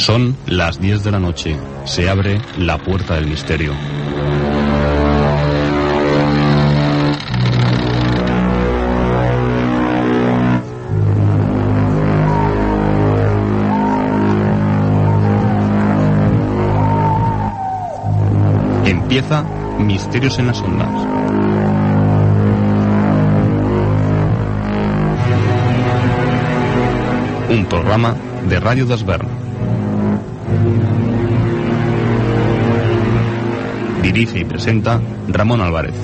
Son las 10 de la noche. Se abre la puerta del misterio. Empieza Misterios en las Ondas. Un programa de Radio Dasbern. Dirige y presenta Ramón Álvarez.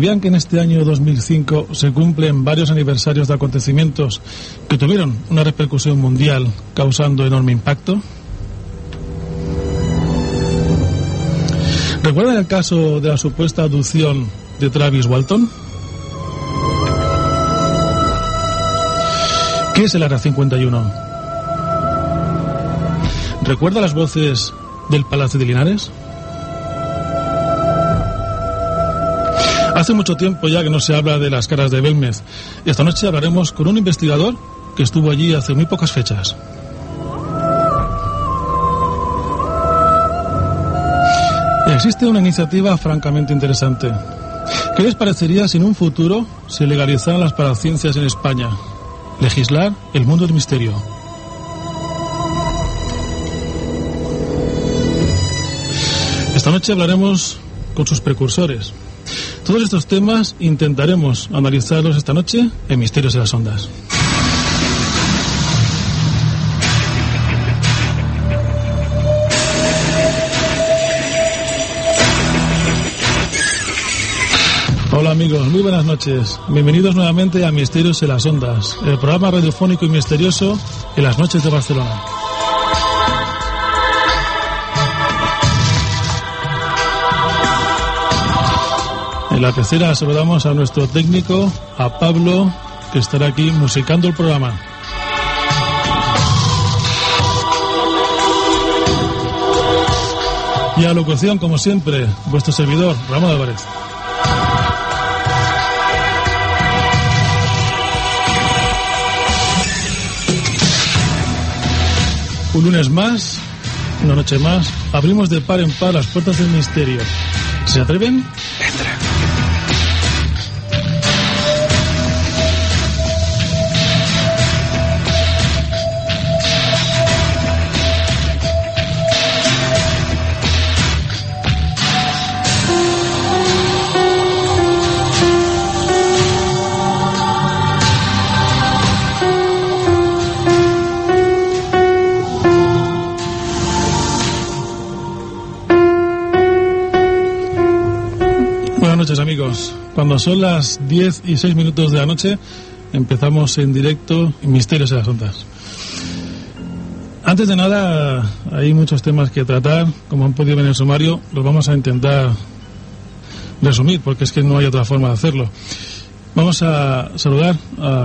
¿Sabían que en este año 2005 se cumplen varios aniversarios de acontecimientos que tuvieron una repercusión mundial causando enorme impacto? ¿Recuerdan el caso de la supuesta abducción de Travis Walton? ¿Qué es el Área 51? ¿Recuerda las voces del Palacio de Linares? Hace mucho tiempo ya que no se habla de las caras de Belmez. Y esta noche hablaremos con un investigador que estuvo allí hace muy pocas fechas. Existe una iniciativa francamente interesante. ¿Qué les parecería si en un futuro se legalizaran las paraciencias en España? Legislar el mundo del misterio. Esta noche hablaremos con sus precursores. Todos estos temas intentaremos analizarlos esta noche en Misterios de las Ondas. Hola amigos, muy buenas noches. Bienvenidos nuevamente a Misterios en las Ondas, el programa radiofónico y misterioso en las noches de Barcelona. La pecera saludamos a nuestro técnico, a Pablo, que estará aquí musicando el programa. Y a locución, como siempre, vuestro servidor, Ramón Álvarez. Un lunes más, una noche más, abrimos de par en par las puertas del misterio. ¿Se atreven? Entra. Cuando son las 10 y 6 minutos de la noche, empezamos en directo en Misterios de las Ondas. Antes de nada, hay muchos temas que tratar. Como han podido ver en el sumario, los vamos a intentar resumir, porque es que no hay otra forma de hacerlo. Vamos a saludar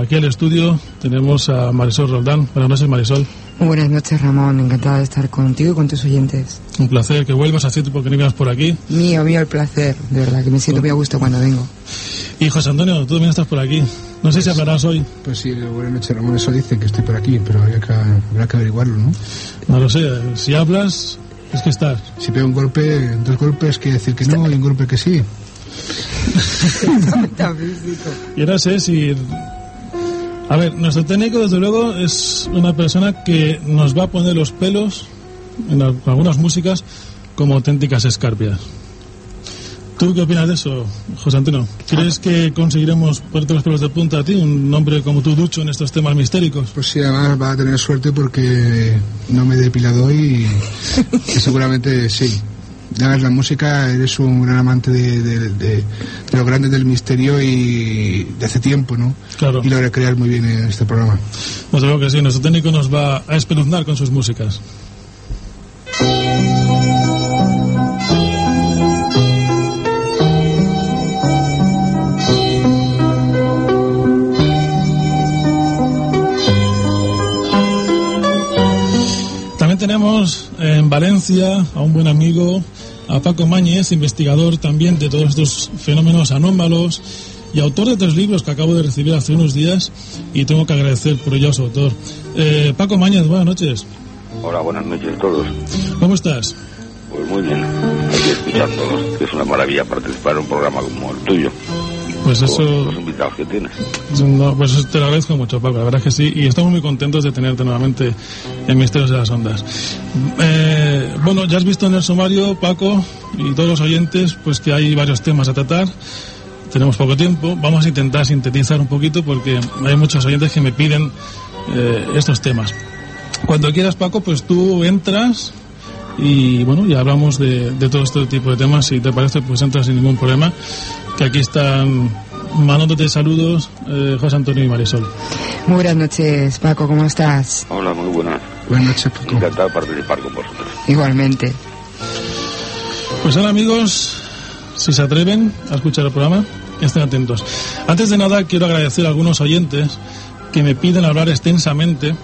aquí al estudio. Tenemos a Marisol Roldán. Buenas noches, Marisol. Muy buenas noches, Ramón. Encantada de estar contigo y con tus oyentes. Un placer que vuelvas. Hace tiempo que no ibas por aquí. Mío, mío el placer. De verdad, que me siento muy a gusto cuando vengo. Y José Antonio, tú también estás por aquí. No sé si hablarás hoy. Pues sí, buenas noches, Ramón. Eso dice que estoy por aquí, pero habrá que, habrá que averiguarlo, ¿no? No lo sé. Si hablas, es que estás. Si pego un golpe, dos golpes, quiere decir que no, y un golpe que sí. y ahora sé si a ver, nuestro técnico, desde luego, es una persona que nos va a poner los pelos en algunas músicas como auténticas escarpias. ¿Tú qué opinas de eso, José Antonio? ¿Crees que conseguiremos ponerte los pelos de punta a ti, un hombre como tú, Ducho, en estos temas mistéricos? Pues sí, además va a tener suerte porque no me he depilado hoy y seguramente sí ya la música, eres un gran amante de, de, de, los grandes del misterio y de hace tiempo, ¿no? Claro. Y lo recreas muy bien en este programa. Pues creo que sí, nuestro técnico nos va a espeluznar con sus músicas. También tenemos en Valencia a un buen amigo a Paco Mañez, investigador también de todos estos fenómenos anómalos y autor de tres libros que acabo de recibir hace unos días y tengo que agradecer por ello a su autor. Eh, Paco Mañez, buenas noches. Hola, buenas noches a todos. ¿Cómo estás? Pues muy bien, aquí escuchándolos, que es una maravilla participar en un programa como el tuyo. Pues eso. Los invitados que tienes. No, pues te lo agradezco mucho, Paco. La verdad es que sí. Y estamos muy contentos de tenerte nuevamente en Misterios de las Ondas. Eh, bueno, ya has visto en el sumario, Paco, y todos los oyentes, pues que hay varios temas a tratar. Tenemos poco tiempo. Vamos a intentar sintetizar un poquito porque hay muchos oyentes que me piden eh, estos temas. Cuando quieras, Paco, pues tú entras y bueno, ya hablamos de, de todo este tipo de temas. Si te parece, pues entras sin ningún problema que aquí están mandándote saludos eh, José Antonio y Marisol. Muy buenas noches, Paco, ¿cómo estás? Hola, muy buenas. Buenas noches, Paco. Encantado de participar con vosotros. Igualmente. Pues ahora, amigos, si se atreven a escuchar el programa, estén atentos. Antes de nada, quiero agradecer a algunos oyentes que me piden hablar extensamente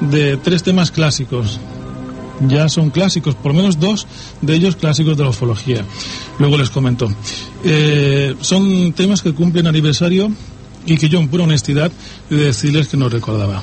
de tres temas clásicos ya son clásicos, por lo menos dos de ellos clásicos de la ufología. Luego les comento. Eh, son temas que cumplen aniversario y que yo, en pura honestidad, he de decirles que no recordaba.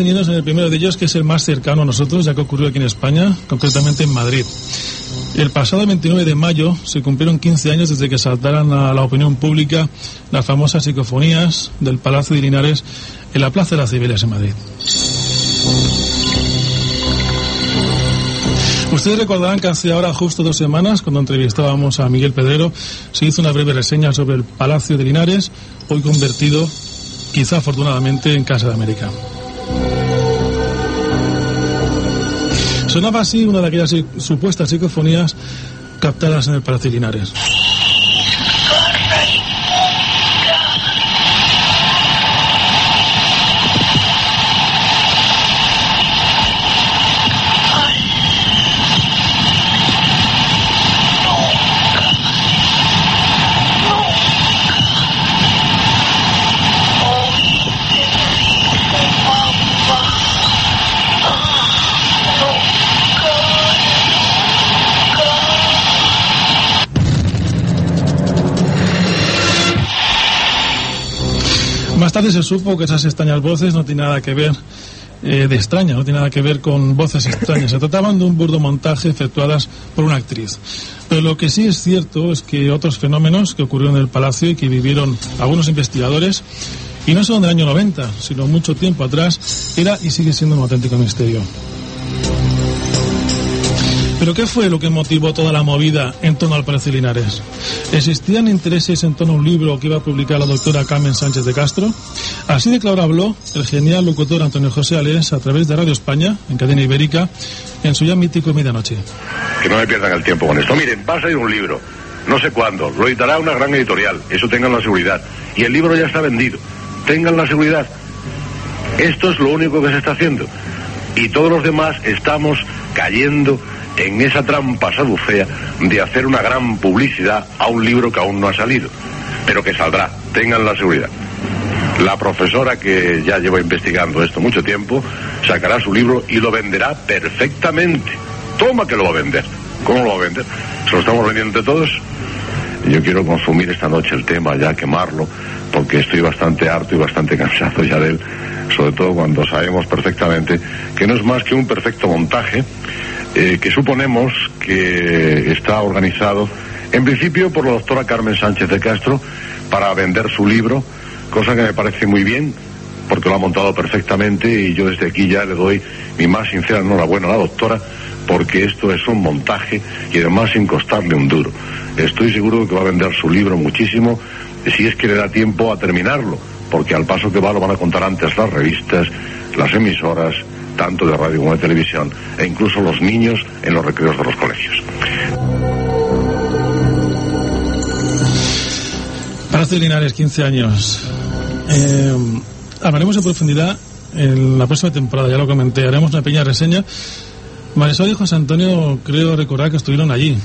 Ceñirnos en el primero de ellos, que es el más cercano a nosotros, ya que ocurrió aquí en España, concretamente en Madrid. El pasado 29 de mayo se cumplieron 15 años desde que saltaran a la opinión pública las famosas psicofonías del Palacio de Linares en la Plaza de las Cibeles en Madrid. Ustedes recordarán que hace ahora justo dos semanas, cuando entrevistábamos a Miguel Pedrero, se hizo una breve reseña sobre el Palacio de Linares, hoy convertido, quizá afortunadamente, en Casa de América. Sonaba así una de aquellas supuestas psicofonías captadas en el Palacio de Linares. Más tarde se supo que esas extrañas voces no tienen nada que ver eh, de extraña, no tiene nada que ver con voces extrañas. Se trataban de un burdo montaje efectuadas por una actriz. Pero lo que sí es cierto es que otros fenómenos que ocurrieron en el palacio y que vivieron algunos investigadores, y no solo en el año 90, sino mucho tiempo atrás, era y sigue siendo un auténtico misterio. ¿Pero qué fue lo que motivó toda la movida en torno al Palacio Linares? ¿Existían intereses en torno a un libro que iba a publicar la doctora Carmen Sánchez de Castro? Así de claro habló el genial locutor Antonio José Alés a través de Radio España, en cadena ibérica, en su ya mítico Medianoche. Que no me pierdan el tiempo con esto. Miren, va a salir un libro, no sé cuándo, lo editará una gran editorial, eso tengan la seguridad. Y el libro ya está vendido, tengan la seguridad. Esto es lo único que se está haciendo. Y todos los demás estamos cayendo en esa trampa saducea de hacer una gran publicidad a un libro que aún no ha salido, pero que saldrá, tengan la seguridad. La profesora que ya lleva investigando esto mucho tiempo sacará su libro y lo venderá perfectamente. Toma que lo va a vender. ¿Cómo lo va a vender? ¿Se lo estamos vendiendo entre todos? Yo quiero consumir esta noche el tema, ya quemarlo, porque estoy bastante harto y bastante cansado ya de él, sobre todo cuando sabemos perfectamente que no es más que un perfecto montaje eh, que suponemos que está organizado en principio por la doctora Carmen Sánchez de Castro para vender su libro, cosa que me parece muy bien porque lo ha montado perfectamente y yo desde aquí ya le doy mi más sincera enhorabuena a la doctora porque esto es un montaje y además sin costarle un duro. Estoy seguro que va a vender su libro muchísimo si es que le da tiempo a terminarlo, porque al paso que va lo van a contar antes las revistas, las emisoras, tanto de radio como de televisión, e incluso los niños en los recreos de los colegios. Palacio Linares, 15 años. Eh, hablaremos en profundidad en la próxima temporada, ya lo comenté, haremos una pequeña reseña. Marisol y José Antonio, creo recordar que estuvieron allí.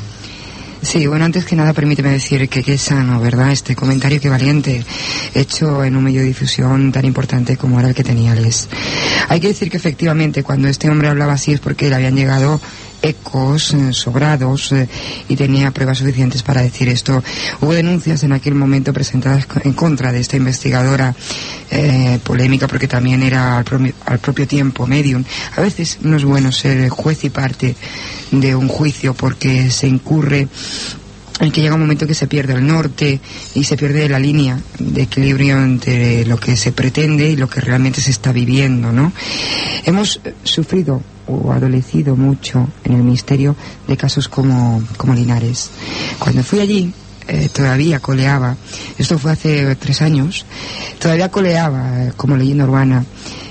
Sí, bueno, antes que nada permíteme decir que qué sano, ¿verdad? Este comentario que valiente, hecho en un medio de difusión tan importante como era el que tenía Les. Hay que decir que efectivamente cuando este hombre hablaba así es porque le habían llegado ecos eh, sobrados eh, y tenía pruebas suficientes para decir esto. Hubo denuncias en aquel momento presentadas en contra de esta investigadora eh, polémica porque también era al, al propio tiempo medium. A veces no es bueno ser juez y parte de un juicio porque se incurre en que llega un momento que se pierde el norte y se pierde la línea de equilibrio entre lo que se pretende y lo que realmente se está viviendo, ¿no? Hemos sufrido o adolecido mucho en el misterio de casos como, como Linares. Cuando fui allí, eh, todavía coleaba, esto fue hace tres años, todavía coleaba eh, como leyenda urbana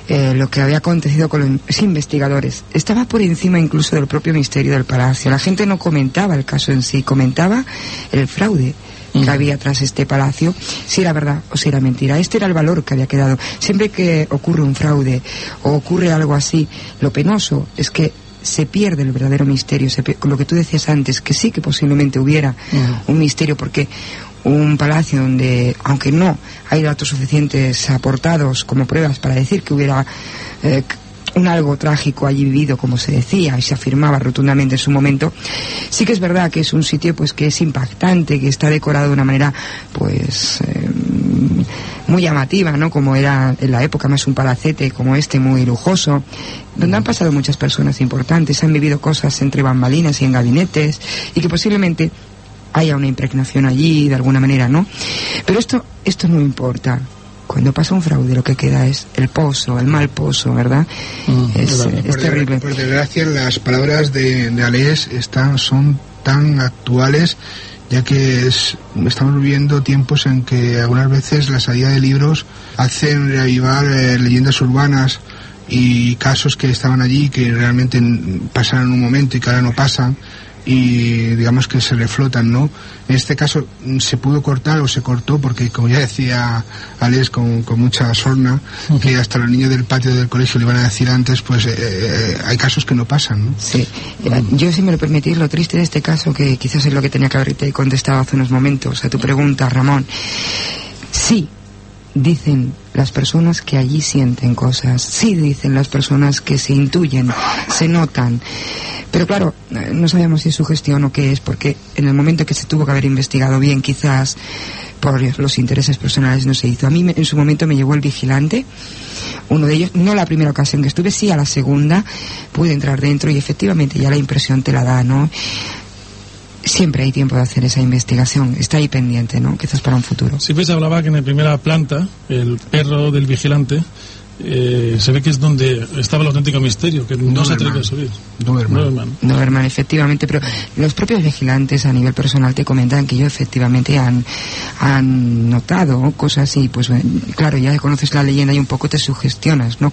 eh, lo que había acontecido con los investigadores. Estaba por encima incluso del propio misterio del palacio. La gente no comentaba el caso en sí, comentaba el fraude que había tras este palacio, si era verdad o si era mentira. Este era el valor que había quedado. Siempre que ocurre un fraude o ocurre algo así, lo penoso es que se pierde el verdadero misterio, se lo que tú decías antes, que sí que posiblemente hubiera un misterio, porque un palacio donde, aunque no hay datos suficientes aportados como pruebas para decir que hubiera eh, un algo trágico allí vivido, como se decía y se afirmaba rotundamente en su momento, sí que es verdad que es un sitio pues que es impactante, que está decorado de una manera pues eh, muy llamativa, ¿no? Como era en la época más un palacete como este muy lujoso, donde han pasado muchas personas importantes, han vivido cosas entre bambalinas y en gabinetes y que posiblemente haya una impregnación allí de alguna manera, ¿no? Pero esto esto no importa. Cuando pasa un fraude lo que queda es el pozo, el mal pozo, ¿verdad? es, verdad. es por, de- terrible. por desgracia, las palabras de, de Alés están, son tan actuales, ya que es- estamos viviendo tiempos en que algunas veces la salida de libros hacen reavivar eh, leyendas urbanas y casos que estaban allí que realmente mm, pasaron un momento y que ahora no pasan y digamos que se reflotan, ¿no? En este caso se pudo cortar o se cortó porque, como ya decía Alex con, con mucha sorna, que hasta los niños del patio del colegio le iban a decir antes, pues eh, eh, hay casos que no pasan, ¿no? Sí, Eh, yo si me lo permitís, lo triste de este caso, que quizás es lo que tenía que haberte contestado hace unos momentos a tu pregunta, Ramón. Sí, dicen las personas que allí sienten cosas, sí dicen las personas que se intuyen, se notan. Pero claro, eh, no sabemos si es su gestión o qué es, porque en el momento que se tuvo que haber investigado bien, quizás por los intereses personales no se hizo. A mí en su momento me llevó el vigilante, uno de ellos, no la primera ocasión que estuve, sí a la segunda, pude entrar dentro y efectivamente ya la impresión te la da, ¿no? Siempre hay tiempo de hacer esa investigación, está ahí pendiente, ¿no? Quizás para un futuro. Siempre se hablaba que en la primera planta, el perro del vigilante eh, se ve que es donde estaba el auténtico misterio, que no, se atreve a subir. Doberman. Doberman, efectivamente, pero los propios vigilantes a nivel personal te comentan que ellos efectivamente han, han notado cosas y pues claro, ya conoces la leyenda y un poco te sugestionas, ¿no?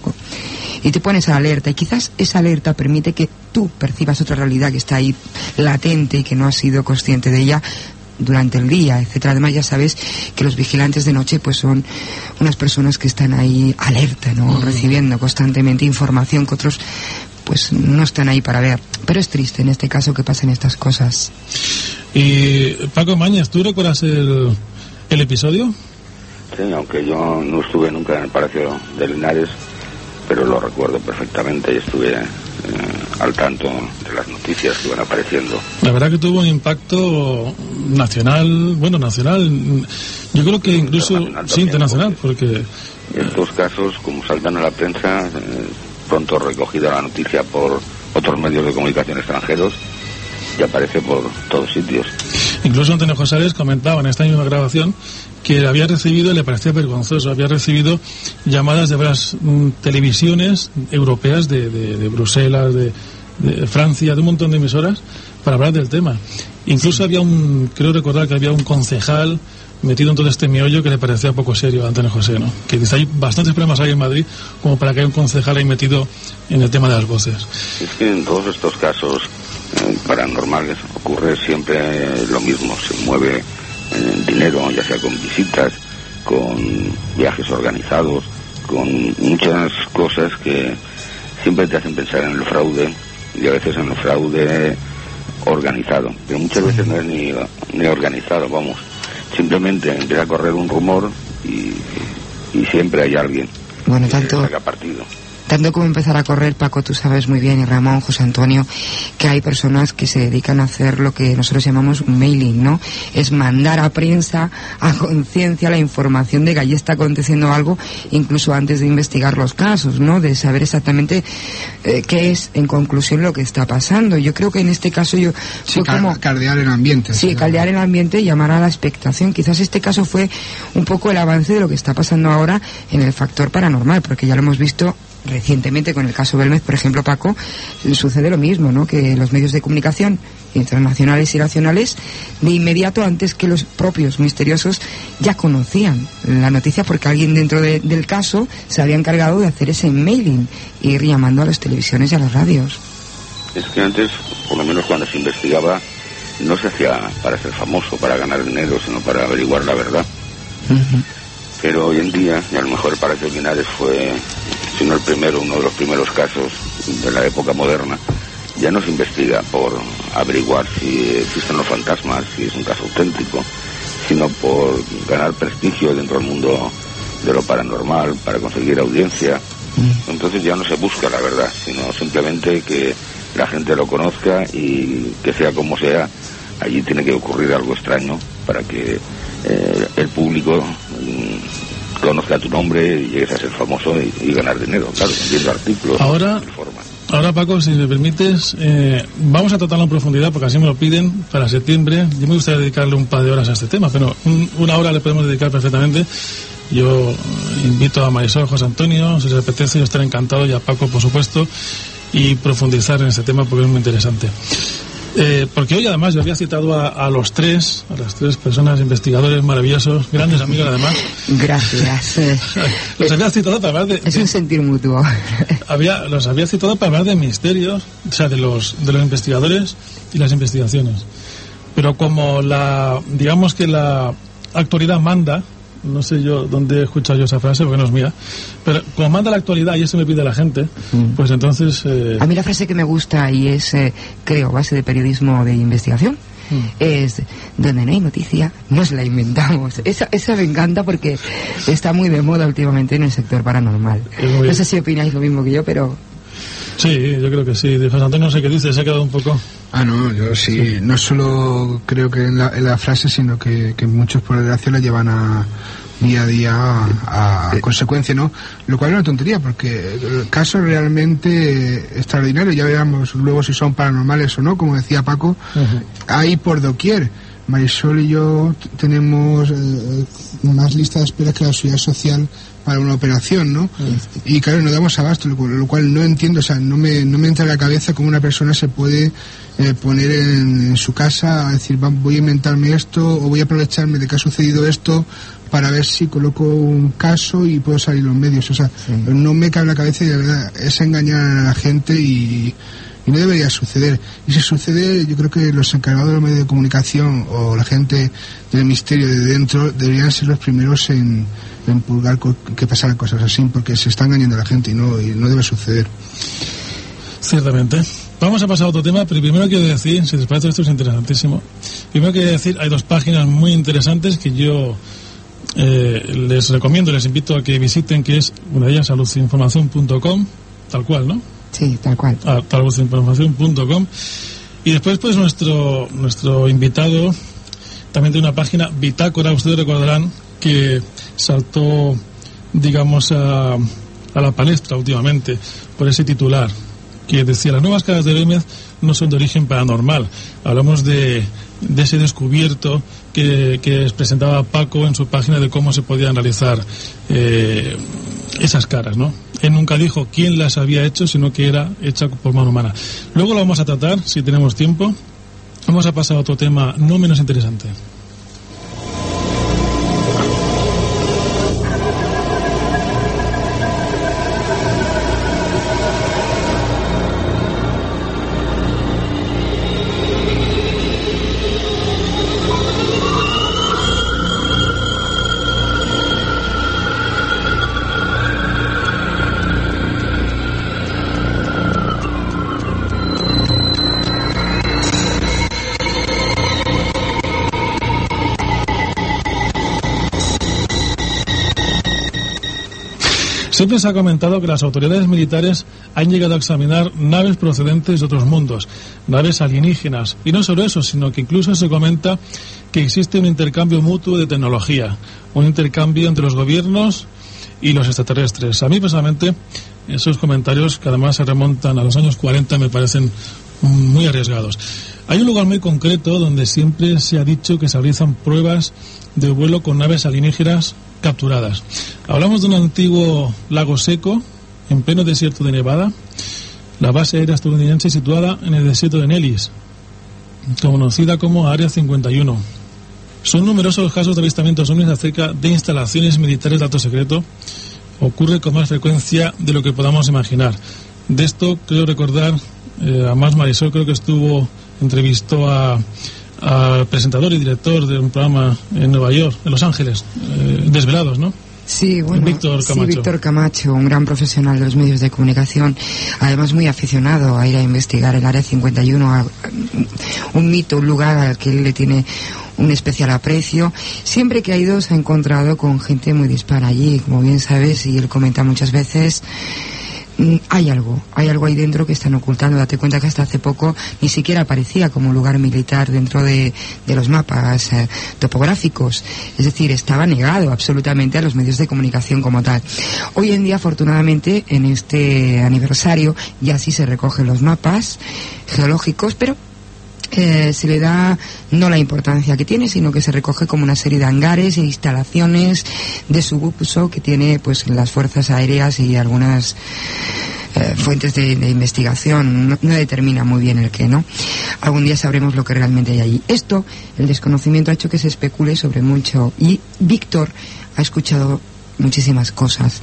Y te pones a alerta y quizás esa alerta permite que tú percibas otra realidad que está ahí latente y que no has sido consciente de ella durante el día, etcétera. Además ya sabes que los vigilantes de noche pues son unas personas que están ahí alerta, ¿no? Recibiendo constantemente información que otros pues no están ahí para ver. Pero es triste en este caso que pasen estas cosas. Y Paco Mañas, ¿tú recuerdas el, el episodio? Sí, aunque yo no estuve nunca en el Palacio de Linares, pero lo recuerdo perfectamente y estuve eh, al tanto de las noticias que iban apareciendo. La verdad que tuvo un impacto nacional, bueno, nacional, yo creo que incluso, sí, internacional, porque... Estos casos, como saltan a la prensa, eh, pronto recogida la noticia por otros medios de comunicación extranjeros y aparece por todos sitios. Incluso Antonio Josales comentaba en esta misma grabación que había recibido, le parecía vergonzoso, había recibido llamadas de varias mm, televisiones europeas de, de, Bruselas, de, Francia, de un montón de emisoras para hablar del tema. Incluso había un, creo recordar que había un concejal metido en todo este miollo que le parecía poco serio a Antonio José, ¿no? Que dice, hay bastantes problemas ahí en Madrid como para que haya un concejal ahí metido en el tema de las voces. Es que en todos estos casos eh, paranormales ocurre siempre lo mismo, se mueve dinero, ya sea con visitas, con viajes organizados, con muchas cosas que siempre te hacen pensar en el fraude y a veces en el fraude organizado, pero muchas veces no es ni, ni organizado, vamos, simplemente empieza a correr un rumor y, y siempre hay alguien bueno, tanto, que partido tanto como empezar a correr, Paco, tú sabes muy bien, y Ramón, José Antonio, que hay personas que se dedican a hacer lo que nosotros llamamos un mailing, ¿no? Es mandar a prensa, a conciencia, la información de que allí está aconteciendo algo, incluso antes de investigar los casos, ¿no? De saber exactamente eh, qué es, en conclusión, lo que está pasando. Yo creo que en este caso yo... Sí, como, caldear el ambiente. Sí, caldear el ambiente y llamar a la expectación. Quizás este caso fue un poco el avance de lo que está pasando ahora en el factor paranormal, porque ya lo hemos visto recientemente con el caso Belmez, por ejemplo, Paco, sucede lo mismo, ¿no? Que los medios de comunicación internacionales y nacionales, de inmediato, antes que los propios misteriosos, ya conocían la noticia porque alguien dentro del caso se había encargado de hacer ese mailing, e ir llamando a las televisiones y a las radios. Es que antes, por lo menos cuando se investigaba, no se hacía para ser famoso, para ganar dinero, sino para averiguar la verdad. Pero hoy en día, y a lo mejor para terminar fue sino el primero, uno de los primeros casos de la época moderna, ya no se investiga por averiguar si existen los fantasmas, si es un caso auténtico, sino por ganar prestigio dentro del mundo de lo paranormal, para conseguir audiencia. Mm. Entonces ya no se busca la verdad, sino simplemente que la gente lo conozca y que sea como sea, allí tiene que ocurrir algo extraño para que eh, el público mm, conozca tu nombre y llegues a ser famoso y, ganar dinero, claro, vendiendo artículos. Ahora, ahora Paco, si me permites, eh, vamos a tratarlo en profundidad porque así me lo piden para septiembre. Yo me gustaría dedicarle un par de horas a este tema, pero una hora le podemos dedicar perfectamente. Yo invito a Marisol, José Antonio, si les apetece, yo estaré encantado, y a Paco, por supuesto, y profundizar en este tema porque es muy interesante. Eh, porque hoy además yo había citado a, los tres, a las tres personas investigadores maravillosos, grandes amigos además. Gracias. los había citado para hablar de... Es un sentir mutuo. había, los había citado para hablar de misterios, o sea, de los, de los investigadores y las investigaciones. Pero como la, digamos que la actualidad manda, no sé yo dónde he escuchado yo esa frase porque no es mía, pero como manda la actualidad y eso me pide la gente, mm. pues entonces... Eh, A mí la frase que me gusta y es, eh, creo, base de periodismo de investigación, mm. es donde no hay noticia, nos la inventamos. Esa, esa me encanta porque está muy de moda últimamente en el sector paranormal. No sé si opináis lo mismo que yo, pero... Sí, yo creo que sí. De José Antonio no sé qué dice, se ha quedado un poco... Ah, no, yo sí. No solo creo que en la, frase, sino que, que muchos por desgracia la llevan a día a día a, consecuencia, ¿no? Lo cual es una tontería, porque el caso es realmente extraordinario. Ya veamos luego si son paranormales o no, como decía Paco, hay por doquier Marisol y yo tenemos eh, más lista de espera que la seguridad social para una operación, ¿no? Y claro, no damos abasto, lo, cual no entiendo, o sea, no me, no me entra en la cabeza cómo una persona se puede eh, poner en, su casa a decir, voy a inventarme esto o voy a aprovecharme de que ha sucedido esto para ver si coloco un caso y puedo salir los medios. O sea, no me cabe en la cabeza y de verdad es engañar a la gente y, no debería suceder. Y si sucede, yo creo que los encargados de los medios de comunicación o la gente del misterio de dentro deberían ser los primeros en, en pulgar que pasaran cosas así, porque se está engañando a la gente y no, y no debe suceder. Ciertamente. Vamos a pasar a otro tema, pero primero quiero decir, si les parece esto es interesantísimo, primero quiero decir, hay dos páginas muy interesantes que yo eh, les recomiendo, les invito a que visiten, que es una de ellas saludinformación.com, tal cual, ¿no? Sí, tal cual. Saludinformación.com. Y después, pues, nuestro, nuestro invitado también tiene una página, Bitácora, ustedes recordarán que saltó, digamos, a, a la palestra últimamente por ese titular que decía las nuevas caras de Bémez no son de origen paranormal. Hablamos de, de ese descubierto que, que presentaba Paco en su página de cómo se podían realizar eh, esas caras, ¿no? Él nunca dijo quién las había hecho, sino que era hecha por mano humana. Luego lo vamos a tratar, si tenemos tiempo. Vamos a pasar a otro tema no menos interesante. Se ha comentado que las autoridades militares han llegado a examinar naves procedentes de otros mundos, naves alienígenas. Y no solo eso, sino que incluso se comenta que existe un intercambio mutuo de tecnología, un intercambio entre los gobiernos y los extraterrestres. A mí personalmente esos comentarios que además se remontan a los años 40 me parecen muy arriesgados. Hay un lugar muy concreto donde siempre se ha dicho que se realizan pruebas de vuelo con naves alienígenas capturadas. Hablamos de un antiguo lago seco en pleno desierto de Nevada, la base aérea estadounidense situada en el desierto de Nellis, conocida como Área 51. Son numerosos los casos de avistamientos ovnis acerca de instalaciones militares de alto secreto. Ocurre con más frecuencia de lo que podamos imaginar. De esto creo recordar, eh, a más Marisol creo que estuvo, entrevistó a al presentador y director de un programa en Nueva York, en Los Ángeles, eh, Desvelados, ¿no? Sí, bueno, Víctor Camacho. Sí, Víctor Camacho, un gran profesional de los medios de comunicación, además muy aficionado a ir a investigar el Área 51, un mito, un lugar al que él le tiene un especial aprecio. Siempre que ha ido se ha encontrado con gente muy dispara allí, como bien sabes, y él comenta muchas veces Mm, hay algo, hay algo ahí dentro que están ocultando. Date cuenta que hasta hace poco ni siquiera aparecía como lugar militar dentro de, los mapas eh, topográficos. Es decir, estaba negado absolutamente a los medios de comunicación como tal. Hoy en día, afortunadamente, en este aniversario ya sí se recogen los mapas geológicos, pero eh, se le da no la importancia que tiene, sino que se recoge como una serie de hangares e instalaciones de subuso que tiene pues las fuerzas aéreas y algunas eh, fuentes de, investigación. No, no, determina muy bien el qué, ¿no? Algún día sabremos lo que realmente hay allí. Esto, el desconocimiento ha hecho que se especule sobre mucho y Víctor ha escuchado muchísimas cosas.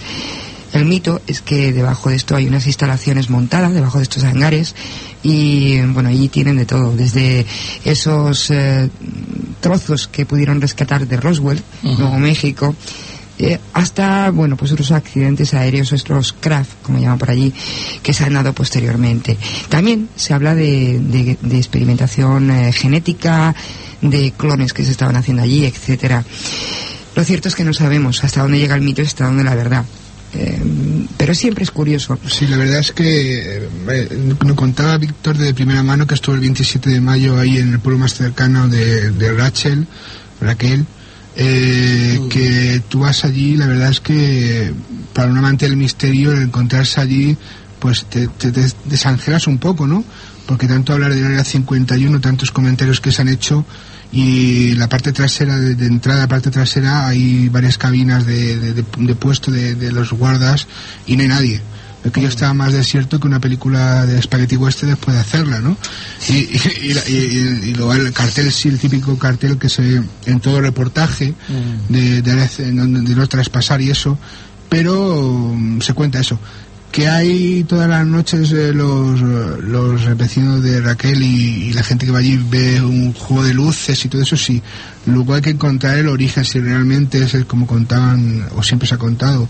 El mito es que debajo de esto hay unas instalaciones montadas, debajo de estos hangares, y bueno, allí tienen de todo, desde esos eh, trozos que pudieron rescatar de Roswell, Nuevo México, eh, hasta, bueno, pues otros accidentes aéreos, otros craft, como llaman por allí, que se han dado posteriormente. También se habla de, de, experimentación eh, genética, de clones que se estaban haciendo allí, etcétera. Lo cierto es que no sabemos hasta dónde llega el mito y hasta dónde la verdad. Eh, pero siempre es curioso. Sí, la verdad es que eh, nos contaba Víctor de primera mano que estuvo el 27 de mayo ahí en el pueblo más cercano de, Rachel, Raquel, eh, que tú vas allí, la verdad es que para un amante del misterio, el encontrarse allí, pues te, te, desangelas un poco, ¿no? Porque tanto hablar del área 51, tantos comentarios que se han hecho, y la parte trasera, de, de entrada la parte trasera, hay varias cabinas de, de, de- puesto de, los guardas y no hay nadie. Aquello estaba más desierto que una película de Spaghetti Western después de hacerla, ¿no? Y, y, y, y- y luego el cartel, sí, el típico cartel que se ve en todo reportaje de, de, de, de no traspasar y eso, pero mm, se cuenta eso. Que hay todas las noches eh, los, los vecinos de Raquel y, y la gente que va allí ve un juego de luces y todo eso, sí. Luego hay que encontrar el origen, si realmente es el como contaban, o siempre se ha contado,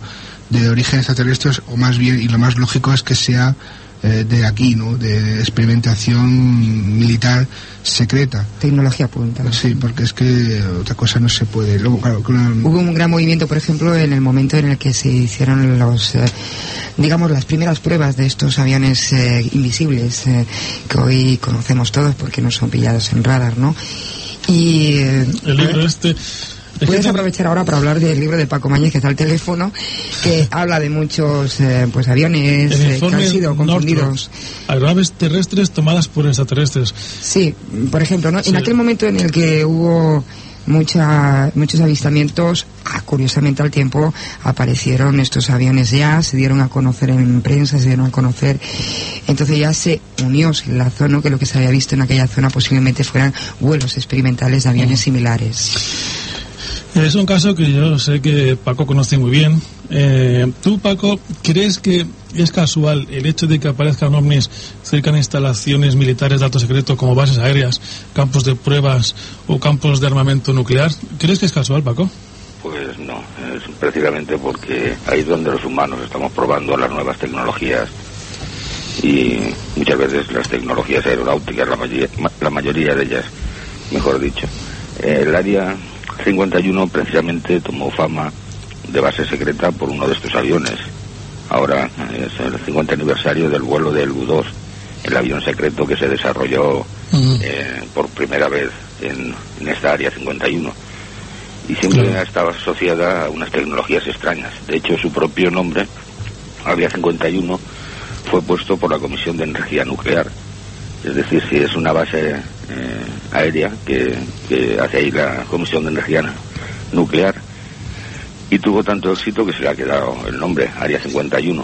de origen extraterrestres, o más bien, y lo más lógico es que sea eh, de aquí, ¿no? De experimentación militar secreta. Tecnología punta. Sí, porque es que otra cosa no se puede. Luego, claro, con Hubo un gran movimiento, por ejemplo, en el momento en el que se hicieron los, eh, digamos, las primeras pruebas de estos aviones eh, invisibles eh, que hoy conocemos todos porque no son pillados en radar, ¿no? Y eh, El libro este... Puedes aprovechar ahora para hablar del libro de Paco Mañez, que está al teléfono, que habla de muchos eh, pues aviones eh, que han sido confundidos. aeronaves terrestres tomadas por extraterrestres. Sí, por ejemplo, ¿no? Sí. en aquel momento en el que hubo mucha, muchos avistamientos, curiosamente al tiempo aparecieron estos aviones ya, se dieron a conocer en prensa, se dieron a conocer, entonces ya se unió, se enlazó, ¿no? que lo que se había visto en aquella zona posiblemente fueran vuelos experimentales de aviones similares. Es un caso que yo sé que Paco conoce muy bien. Eh, ¿Tú, Paco, crees que es casual el hecho de que aparezcan ovnis cerca de instalaciones militares de alto secreto como bases aéreas, campos de pruebas o campos de armamento nuclear? ¿Crees que es casual, Paco? Pues no, es precisamente porque ahí es donde los humanos estamos probando las nuevas tecnologías y muchas veces las tecnologías aeronáuticas, la mayoría, la mayoría de ellas, mejor dicho. El área 51 precisamente tomó fama de base secreta por uno de estos aviones. Ahora es el 50 aniversario del vuelo del U-2, el avión secreto que se desarrolló eh, por primera vez en, en esta área 51 y siempre Claro. ha estado asociada a unas tecnologías extrañas. De hecho, su propio nombre, Área 51, fue puesto por la Comisión de Energía Nuclear. Es decir, si es una base eh, aérea que, que hace ahí la Comisión de Energía Nuclear y tuvo tanto éxito que se le ha quedado el nombre, Área 51.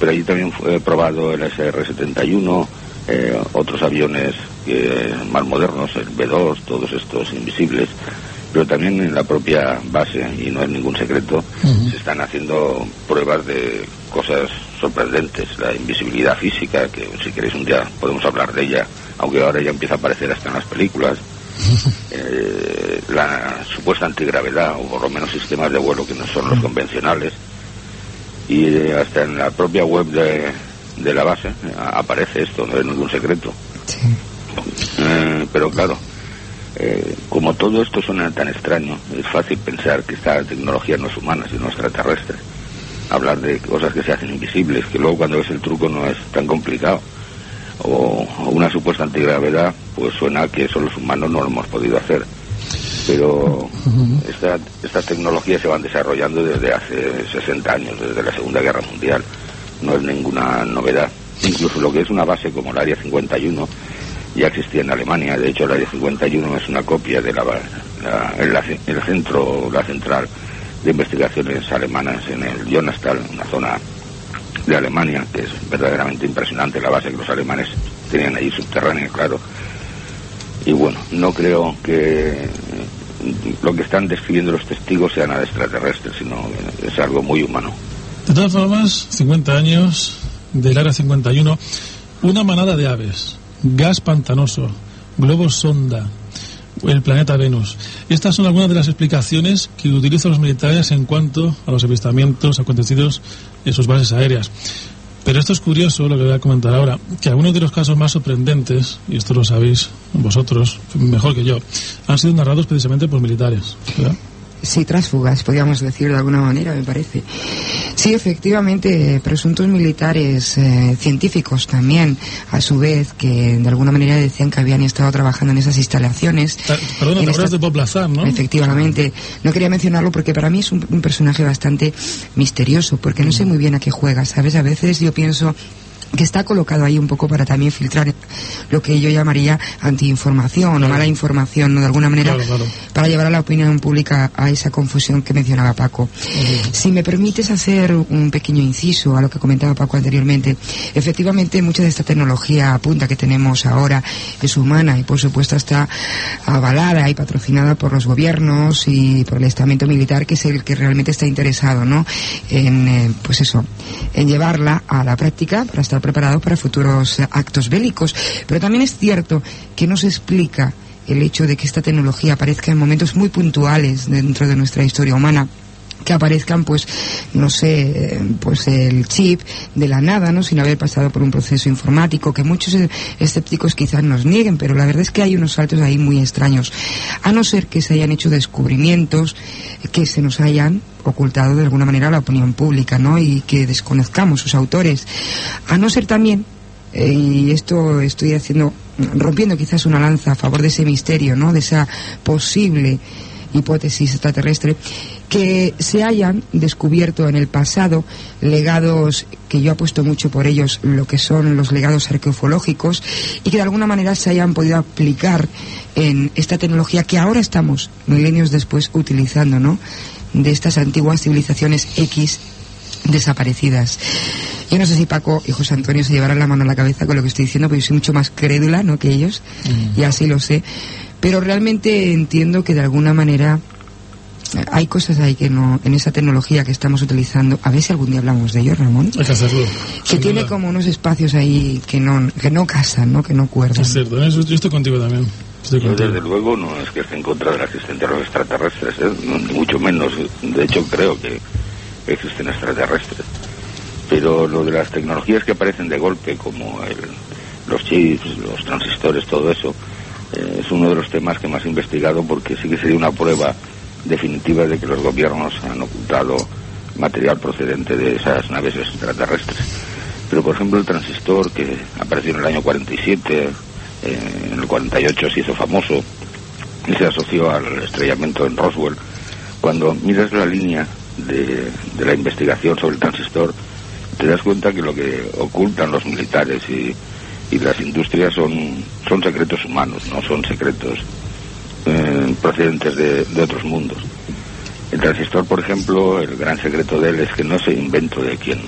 Pero allí también fue probado el SR-71, eh, otros aviones eh, más modernos, el B-2, todos estos invisibles, pero también en la propia base, y no es ningún secreto, se están haciendo pruebas de cosas sorprendentes, la invisibilidad física, que si queréis un día podemos hablar de ella, aunque ahora ya empieza a aparecer hasta en las películas, eh, la supuesta antigravedad, o por lo menos sistemas de vuelo que no son los convencionales, y eh, hasta en la propia web de, de la base eh, aparece esto, no es ningún secreto. Sí. Pero claro, eh, como todo esto suena tan extraño, es fácil pensar que esta tecnología no es humana, sino extraterrestre. Hablar de cosas que se hacen invisibles, que luego cuando ves el truco no es tan complicado. O, o una supuesta antigravedad, pues suena que eso los humanos no lo hemos podido hacer. Pero esta- estas tecnologías se van desarrollando desde hace 60 años, desde la Segunda Guerra Mundial. No es ninguna novedad. Incluso lo que es una base como el Área 51 ya existía en Alemania. De hecho, el Área 51 es una copia de la, la- el, centro, la central de investigaciones alemanas en el Jonastal, una zona de Alemania, que es verdaderamente impresionante la base que los alemanes tenían ahí subterránea, claro. Y bueno, no creo que lo que están describiendo los testigos sea nada extraterrestre, sino es algo muy humano. De todas formas, 50 años del Área 51, una manada de aves, gas pantanoso, globos sonda, el planeta Venus. Estas son algunas de las explicaciones que utilizan los militares en cuanto a los avistamientos acontecidos en sus bases aéreas. Pero esto es curioso, lo que voy a comentar ahora, que algunos de los casos más sorprendentes, y esto lo sabéis vosotros mejor que yo, han sido narrados precisamente por militares. ¿verdad? Sí, tránsfugas, podríamos decir de alguna manera, me parece. Sí, efectivamente, presuntos militares, eh, científicos también, a su vez, que de alguna manera decían que habían estado trabajando en esas instalaciones. Ta- Perdona, te esta- de Bob Lazar, ¿no? Efectivamente. No quería mencionarlo porque para mí es un, un personaje bastante misterioso, porque no sé muy bien a qué juega, ¿sabes? A veces yo pienso que está colocado ahí un poco para también filtrar lo que yo llamaría antiinformación o mala información, ¿no? De alguna manera, para llevar a la opinión pública a esa confusión que mencionaba Paco. Si me permites hacer un pequeño inciso a lo que comentaba Paco anteriormente, efectivamente mucha de esta tecnología punta que tenemos ahora es humana y por supuesto está avalada y patrocinada por los gobiernos y por el estamento militar que es el que realmente está interesado, ¿no? En, eh, pues eso, en llevarla a la práctica para estar preparado para futuros actos bélicos. Pero también es cierto que no se explica el hecho de que esta tecnología aparezca en momentos muy puntuales dentro de nuestra historia humana que aparezcan pues no sé pues el chip de la nada no sin haber pasado por un proceso informático que muchos escépticos quizás nos nieguen pero la verdad es que hay unos saltos ahí muy extraños. A no ser que se hayan hecho descubrimientos que se nos hayan ocultado de alguna manera la opinión pública no y que desconozcamos sus autores. A no ser también eh, y esto estoy haciendo rompiendo quizás una lanza a favor de ese misterio no de esa posible hipótesis extraterrestre, que se hayan descubierto en el pasado legados, que yo apuesto mucho por ellos, lo que son los legados arqueológicos, y que de alguna manera se hayan podido aplicar en esta tecnología que ahora estamos, milenios después, utilizando, ¿no? De estas antiguas civilizaciones X desaparecidas. Yo no sé si Paco y José Antonio se llevarán la mano a la cabeza con lo que estoy diciendo, porque yo soy mucho más crédula, ¿no? Que ellos, y así lo sé. Pero realmente entiendo que de alguna manera eh, hay cosas ahí que no, en esa tecnología que estamos utilizando, a ver si algún día hablamos de ello, Ramón, que tiene como unos espacios ahí que no, que no casan, ¿no? que no cuerdan. Es cierto, yo estoy contigo también. yo desde luego no es que esté en contra de la existencia de los extraterrestres, ¿eh? ni mucho menos. De hecho creo que existen extraterrestres. Pero lo de las tecnologías que aparecen de golpe, como el, los chips, los transistores, todo eso, es uno de los temas que más he investigado porque sí que sería una prueba definitiva de que los gobiernos han ocultado material procedente de esas naves extraterrestres. Pero, por ejemplo, el transistor que apareció en el año 47, eh, en el 48 se hizo famoso y se asoció al estrellamiento en Roswell. Cuando miras la línea de, de la investigación sobre el transistor, te das cuenta que lo que ocultan los militares y y las industrias son, son secretos humanos, no son secretos eh, procedentes de, otros mundos. El transistor, por ejemplo, el gran secreto de él es que no es invento de quien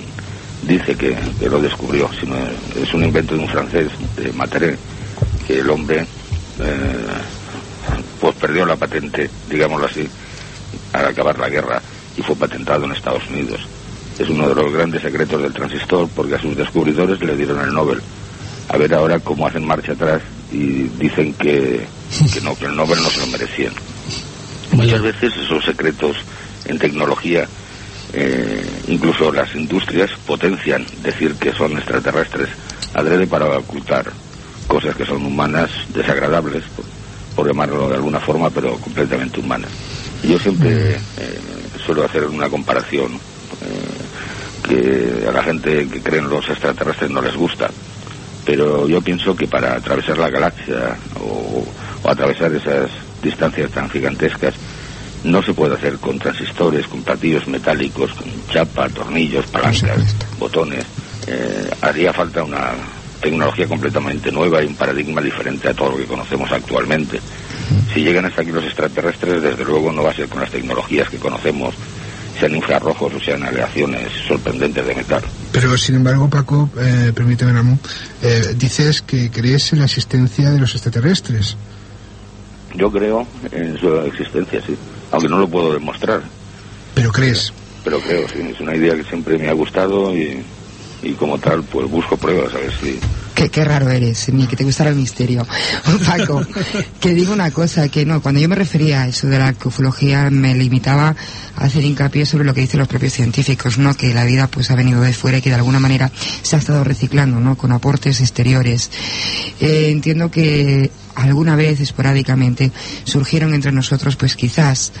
dice que, lo descubrió, sino es un invento de un francés, de Materé, que el hombre eh, pues perdió la patente, digámoslo así, al acabar la guerra y fue patentado en Estados Unidos. Es uno de los grandes secretos del transistor porque a sus descubridores le dieron el Nobel a ver ahora cómo hacen marcha atrás y dicen que, que no, que el Nobel no se lo merecían. Muchas veces esos secretos en tecnología, eh, incluso las industrias potencian decir que son extraterrestres adrede para ocultar cosas que son humanas, desagradables, por, llamarlo de alguna forma, pero completamente humanas. Y yo siempre eh, suelo hacer una comparación eh, que a la gente que cree en los extraterrestres no les gusta, pero yo pienso que para atravesar la galaxia o, atravesar esas distancias tan gigantescas no se puede hacer con transistores, con platillos metálicos, con chapa, tornillos, palancas, botones. Eh, haría falta una tecnología completamente nueva y un paradigma diferente a todo lo que conocemos actualmente. Si llegan hasta aquí los extraterrestres, desde luego no va a ser con las tecnologías que conocemos sean infrarrojos o sean aleaciones sorprendentes de metal. Pero, sin embargo, Paco, eh, permíteme, Ramón, eh, dices que crees en la existencia de los extraterrestres. Yo creo en su existencia, sí, aunque no lo puedo demostrar. ¿Pero crees? Pero, creo, sí, es una idea que siempre me ha gustado y, y como tal, pues busco pruebas a ver si Qué, raro eres, ni que te gustara el misterio. Paco, que digo una cosa, que no, cuando yo me refería a eso de la ufología me limitaba a hacer hincapié sobre lo que dicen los propios científicos, ¿no? Que la vida pues ha venido de fuera y que de alguna manera se ha estado reciclando, ¿no? Con aportes exteriores. Eh, entiendo que alguna vez esporádicamente surgieron entre nosotros pues quizás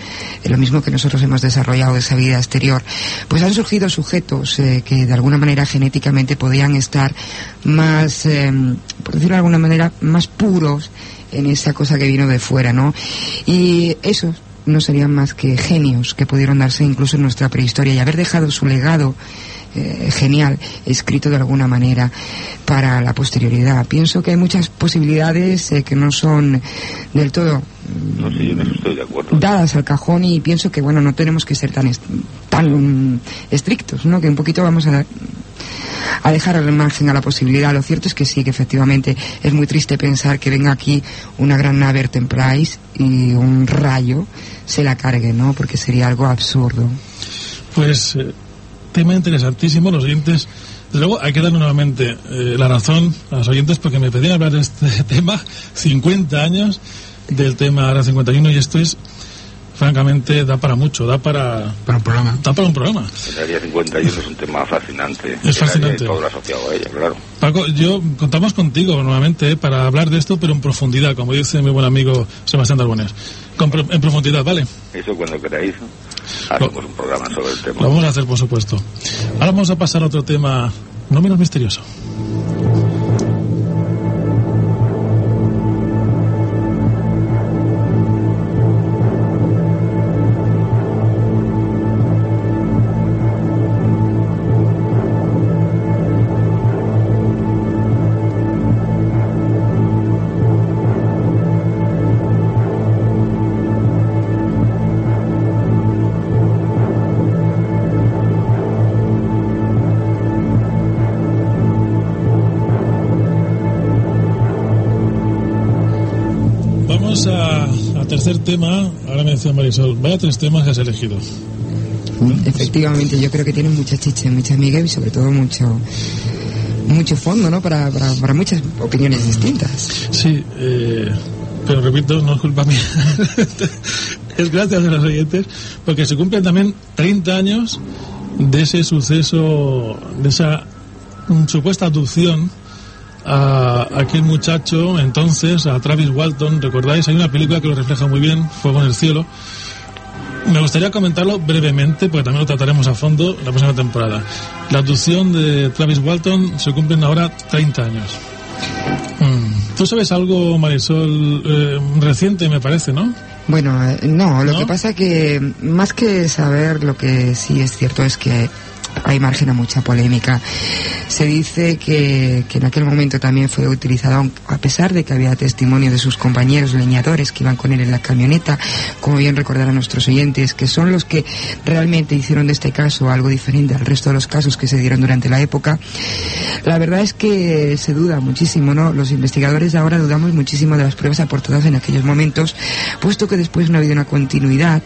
eh, lo mismo que nosotros hemos desarrollado esa vida exterior pues han surgido sujetos eh, que de alguna manera genéticamente podían estar más eh, por decirlo de alguna manera más puros en esa cosa que vino de fuera no y esos no serían más que genios que pudieron darse incluso en nuestra prehistoria y haber dejado su legado eh, genial escrito de alguna manera para la posterioridad. Pienso que hay muchas posibilidades eh, que no son del todo No sé, yo en eso estoy de acuerdo. dadas al cajón y pienso que bueno no tenemos que ser tan est- tan mm, estrictos no que un poquito vamos a a dejar al margen a la posibilidad lo cierto es que sí que efectivamente es muy triste pensar que venga aquí una gran nave Enterprise y un rayo se la cargue no porque sería algo absurdo Pues eh, tema interesantísimo, los oyentes. Desde luego hay que darle nuevamente eh, la razón a los oyentes porque me pedían hablar de este tema 50 años del tema Área 51 y esto es, francamente, da para mucho, da para, Para un programa. da para un programa. El área 51 es un tema fascinante. Es fascinante. todo lo asociado a ella, claro. Paco, yo contamos contigo nuevamente eh, para hablar de esto, pero en profundidad, como dice mi buen amigo Sebastián Darbones. Con pro- en profundidad, ¿vale? Eso cuando queráis, hacemos un programa sobre el tema. Lo vamos a hacer, por supuesto. Ahora vamos a pasar a otro tema no menos misterioso. Tercer tema. Ahora me decía Marisol, vaya tres temas que has elegido. efectivamente yo creo que tiene mucha chicha mucha amiga y sobre todo mucho mucho fondo no para, para, para muchas opiniones distintas Sí, eh, pero repito, no es culpa mía. es gracias a los oyentes, porque se cumplen también 30 años de ese suceso, de esa mm, supuesta abducción a aquel muchacho, entonces, a Travis Walton. ¿Recordáis? Hay una película que lo refleja muy bien, Fuego en el cielo. Me gustaría comentarlo brevemente, porque también lo trataremos a fondo la próxima temporada. La abducción de Travis Walton se cumplen ahora 30 años. Mm. ¿Tú sabes algo, Marisol, eh, reciente, me parece, no? Bueno, eh, no, lo ¿No? que pasa que más que saber lo que sí es cierto es que hay margen a mucha polémica. Se dice que, en aquel momento también fue utilizado, a pesar de que había testimonio de sus compañeros leñadores que iban con él en la camioneta, como bien recordar a nuestros oyentes, que son los que realmente hicieron de este caso algo diferente al resto de los casos que se dieron durante la época. La verdad es que se duda muchísimo, ¿no? Los investigadores ahora dudamos muchísimo de las pruebas aportadas en aquellos momentos, puesto que después no ha habido una continuidad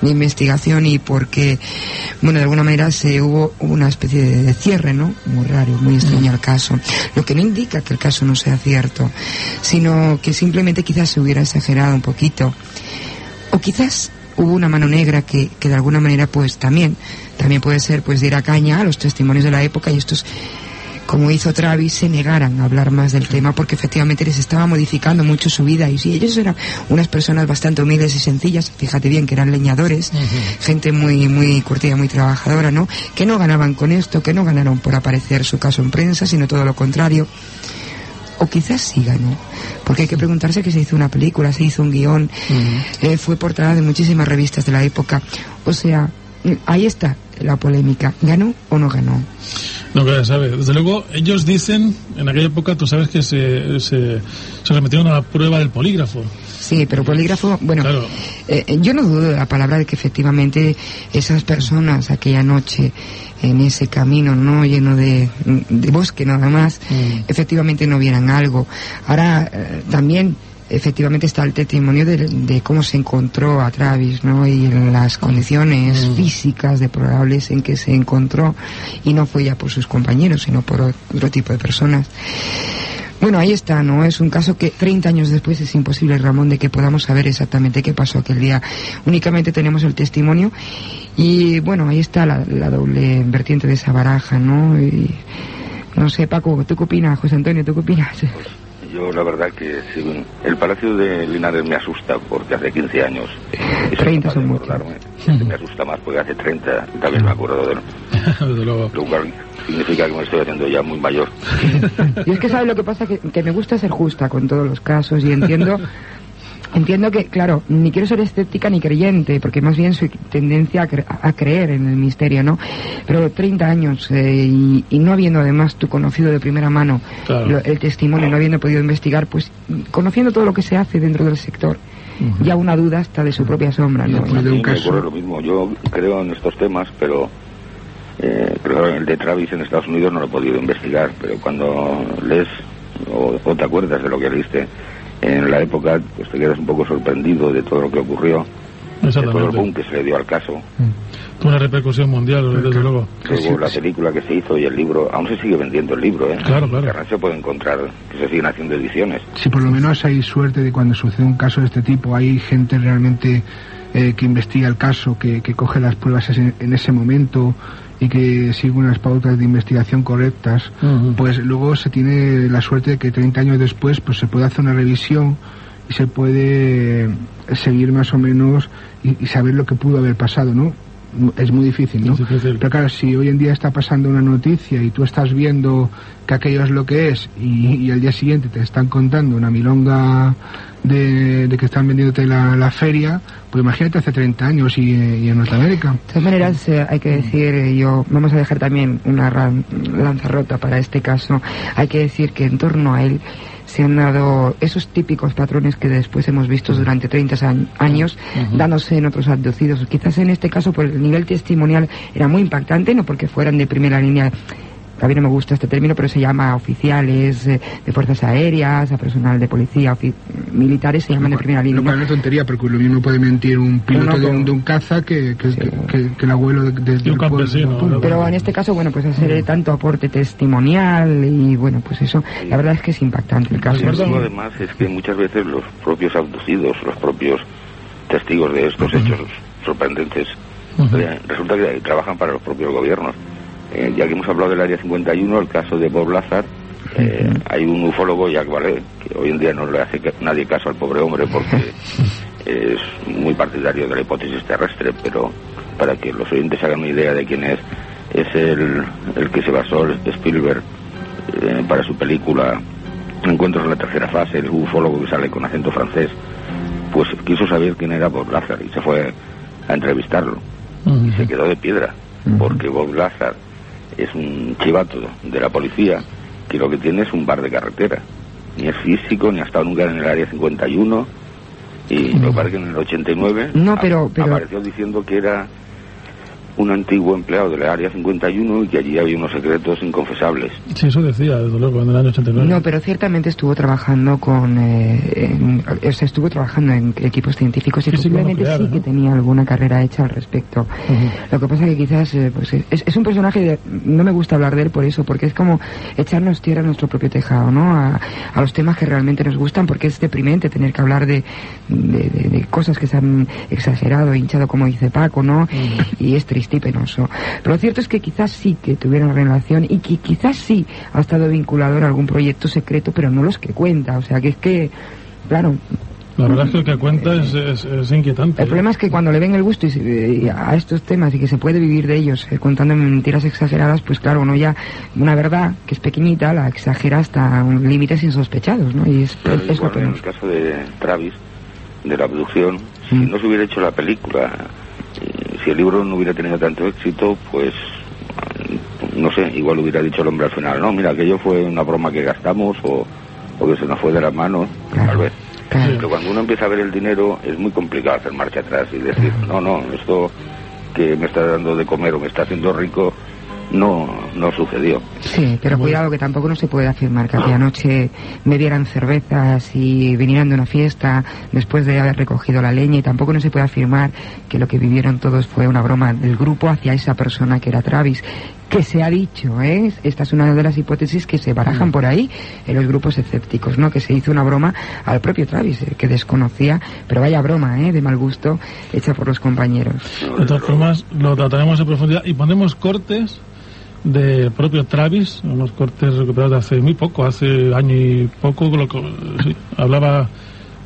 de investigación y porque, bueno, de alguna manera se hubo una especie de, de cierre, ¿no? Muy raro, muy extraño el caso. Lo que no indica que el caso no sea cierto, sino que simplemente quizás se hubiera exagerado un poquito. O quizás hubo una mano negra que, que de alguna manera pues también, también puede ser pues diera caña a los testimonios de la época y estos como hizo Travis, se negaran a hablar más del tema porque efectivamente les estaba modificando mucho su vida y si ellos eran unas personas bastante humildes y sencillas, fíjate bien que eran leñadores, gente muy muy curtida, muy trabajadora, ¿no? Que no ganaban con esto, que no ganaron por aparecer su caso en prensa, sino todo lo contrario. O quizás sí ganó, porque hay que preguntarse que se hizo una película, se hizo un guion, eh, fue portada de muchísimas revistas de la época. O sea, ahí está la polémica. ¿Ganó o no ganó? No, que sabe. Desde luego, ellos dicen, en aquella época, tú sabes que se, se, se remetieron a la prueba del polígrafo. Sí, pero polígrafo, bueno, Claro. eh, yo no dudo de la palabra de que efectivamente esas personas aquella noche en ese camino no lleno de, de bosque nada más, Mm. efectivamente no vieran algo. Ahora eh, también efectivamente está el testimonio de, de cómo se encontró a Travis, ¿no? Y en las condiciones Mm. físicas deplorables en que se encontró y no fue ya por sus compañeros, sino por otro tipo de personas. Bueno, ahí está, ¿no? Es un caso que 30 años después es imposible, Ramón, de que podamos saber exactamente qué pasó aquel día. Únicamente tenemos el testimonio y, bueno, ahí está la, la doble vertiente de esa baraja, ¿no? Y, no sé, Paco, ¿tú qué opinas? José Antonio, ¿tú qué opinas? Yo la verdad que sí, el Palacio de Linares me asusta porque hace 15 años. y soy 30 capaz son muchos. Este me asusta más porque hace 30 también me acuerdo de él. Desde luego. Lo cual significa que me estoy haciendo ya muy mayor. Y es que, ¿sabes lo que pasa? Que, que me gusta ser justa con todos los casos y entiendo Entiendo que, claro, ni quiero ser escéptica ni creyente, porque más bien soy tendencia a, cre- a creer en el misterio, ¿no? Pero 30 años eh, y, y no habiendo además tú conocido de primera mano Claro. lo- el testimonio, no habiendo podido investigar, pues conociendo todo lo que se hace dentro del sector, ya una duda hasta de su propia sombra, ¿no? A un me caso- ocurre lo mismo. Yo creo en estos temas, pero eh, creo el de Travis en Estados Unidos no lo he podido investigar. Pero cuando lees o, o te acuerdas de lo que leíste en la época, pues te quedas un poco sorprendido de todo lo que ocurrió, de todo el boom que se le dio al caso. Tuvo una repercusión mundial, desde luego. Luego la película que se hizo y el libro, aún se sigue vendiendo el libro, ¿eh? Claro, claro. En Internet se puede encontrar que se siguen haciendo ediciones. Si por lo menos hay suerte de cuando sucede un caso de este tipo, hay gente realmente eh, que investiga el caso, que, que coge las pruebas ese- en ese momento y que sigue unas pautas de investigación correctas, pues luego se tiene la suerte de que 30 años después pues se puede hacer una revisión y se puede seguir más o menos y, y saber lo que pudo haber pasado, ¿no? Es muy difícil, ¿no? Difícil. Pero claro, si hoy en día está pasando una noticia y tú estás viendo que aquello es lo que es y, y al día siguiente te están contando una milonga de, de que están vendiéndote la, la feria, pues imagínate hace 30 años y, y en Norteamérica. De todas maneras, eh, hay que decir, eh, yo, vamos a dejar también una lanza rota para este caso. Hay que decir que en torno a él se han dado esos típicos patrones que después hemos visto durante 30 añ- años, dándose en otros abducidos. Quizás en este caso, por el nivel testimonial, era muy impactante, no porque fueran de primera línea. A mí no me gusta este término, pero se llama a oficiales eh, de fuerzas aéreas, a personal de policía, militares se llaman de primera línea. Lo cual ¿no? es una tontería, porque lo mismo puede mentir un piloto de, un, de un caza que, que, Sí. que- que- que el abuelo de, de- del pueblo. Pero en este caso, bueno, pues hacer tanto aporte testimonial y bueno, pues eso, la verdad es que es impactante el caso. Y Perdón. luego, además es que muchas veces los propios abducidos, los propios testigos de estos hechos sorprendentes, eh, resulta que trabajan para los propios gobiernos. Eh, ya que hemos hablado del Área 51, el caso de Bob Lazar, eh, hay un ufólogo, Jacques Vallée, que hoy en día no le hace nadie caso al pobre hombre porque es muy partidario de la hipótesis terrestre, pero para que los oyentes hagan una idea de quién es, es el, el que se basó Spielberg eh, para su película Encuentros en la tercera fase, el ufólogo que sale con acento francés, pues quiso saber quién era Bob Lazar y se fue a entrevistarlo. Y se quedó de piedra, porque Bob Lazar es un chivato de la policía que lo que tiene es un bar de carretera. Ni es físico, ni ha estado nunca en el área 51. Y pasa es que en el 89 No, pero- pero- apareció diciendo que era un antiguo empleado del área 51 y que allí había unos secretos inconfesables. Sí, eso decía, desde luego, en el año 89. No, pero ciertamente estuvo trabajando con, eh, en- o sea, estuvo trabajando en equipos científicos y posiblemente sí ¿no? que tenía alguna carrera hecha al respecto. Ujú. Lo que pasa que quizás, eh, pues es, es un personaje, de- no me gusta hablar de él por eso, porque es como echarnos tierra a nuestro propio tejado, ¿no? A, a los temas que realmente nos gustan, porque es deprimente tener que hablar de, de, de- de cosas que se han exagerado, hinchado, como dice Paco, ¿no? Y es triste y penoso. Pero lo cierto es que quizás sí que tuvieron relación y que quizás sí ha estado vinculado en algún proyecto secreto, pero no los que cuenta. O sea, que es que, claro, La verdad es que lo que cuenta es, es, es inquietante. el problema es que cuando le ven el gusto y se- y a estos temas y que se puede vivir de ellos eh, contando mentiras exageradas, pues claro, uno ya una verdad que es pequeñita la exagera hasta un límites insospechados, ¿no? Y es, Pero es lo en el caso de Travis, de la abducción, si Mm. no se hubiera hecho la película, si el libro no hubiera tenido tanto éxito, pues no sé, igual hubiera dicho el hombre al final, no, mira, aquello fue una broma que gastamos o, o que se nos fue de las manos, Claro. tal vez. Claro. Pero cuando uno empieza a ver el dinero es muy complicado hacer marcha atrás y decir, no, no, esto que me está dando de comer o me está haciendo rico, no, no sucedió. Sí, pero cuidado que tampoco no se puede afirmar que aquella noche me dieran cervezas y vinieran de una fiesta después de haber recogido la leña y tampoco no se puede afirmar que lo que vivieron todos fue una broma del grupo hacia esa persona que era Travis. Que se ha dicho, ¿eh? Esta es una de las hipótesis que se barajan por ahí en los grupos escépticos, ¿no? Que se hizo una broma al propio Travis, eh, que desconocía, pero vaya broma, ¿eh? De mal gusto hecha por los compañeros. De todas formas, lo trataremos en profundidad y pondremos cortes del propio Travis, unos cortes recuperados de hace muy poco, hace año y poco, lo que- sí, hablaba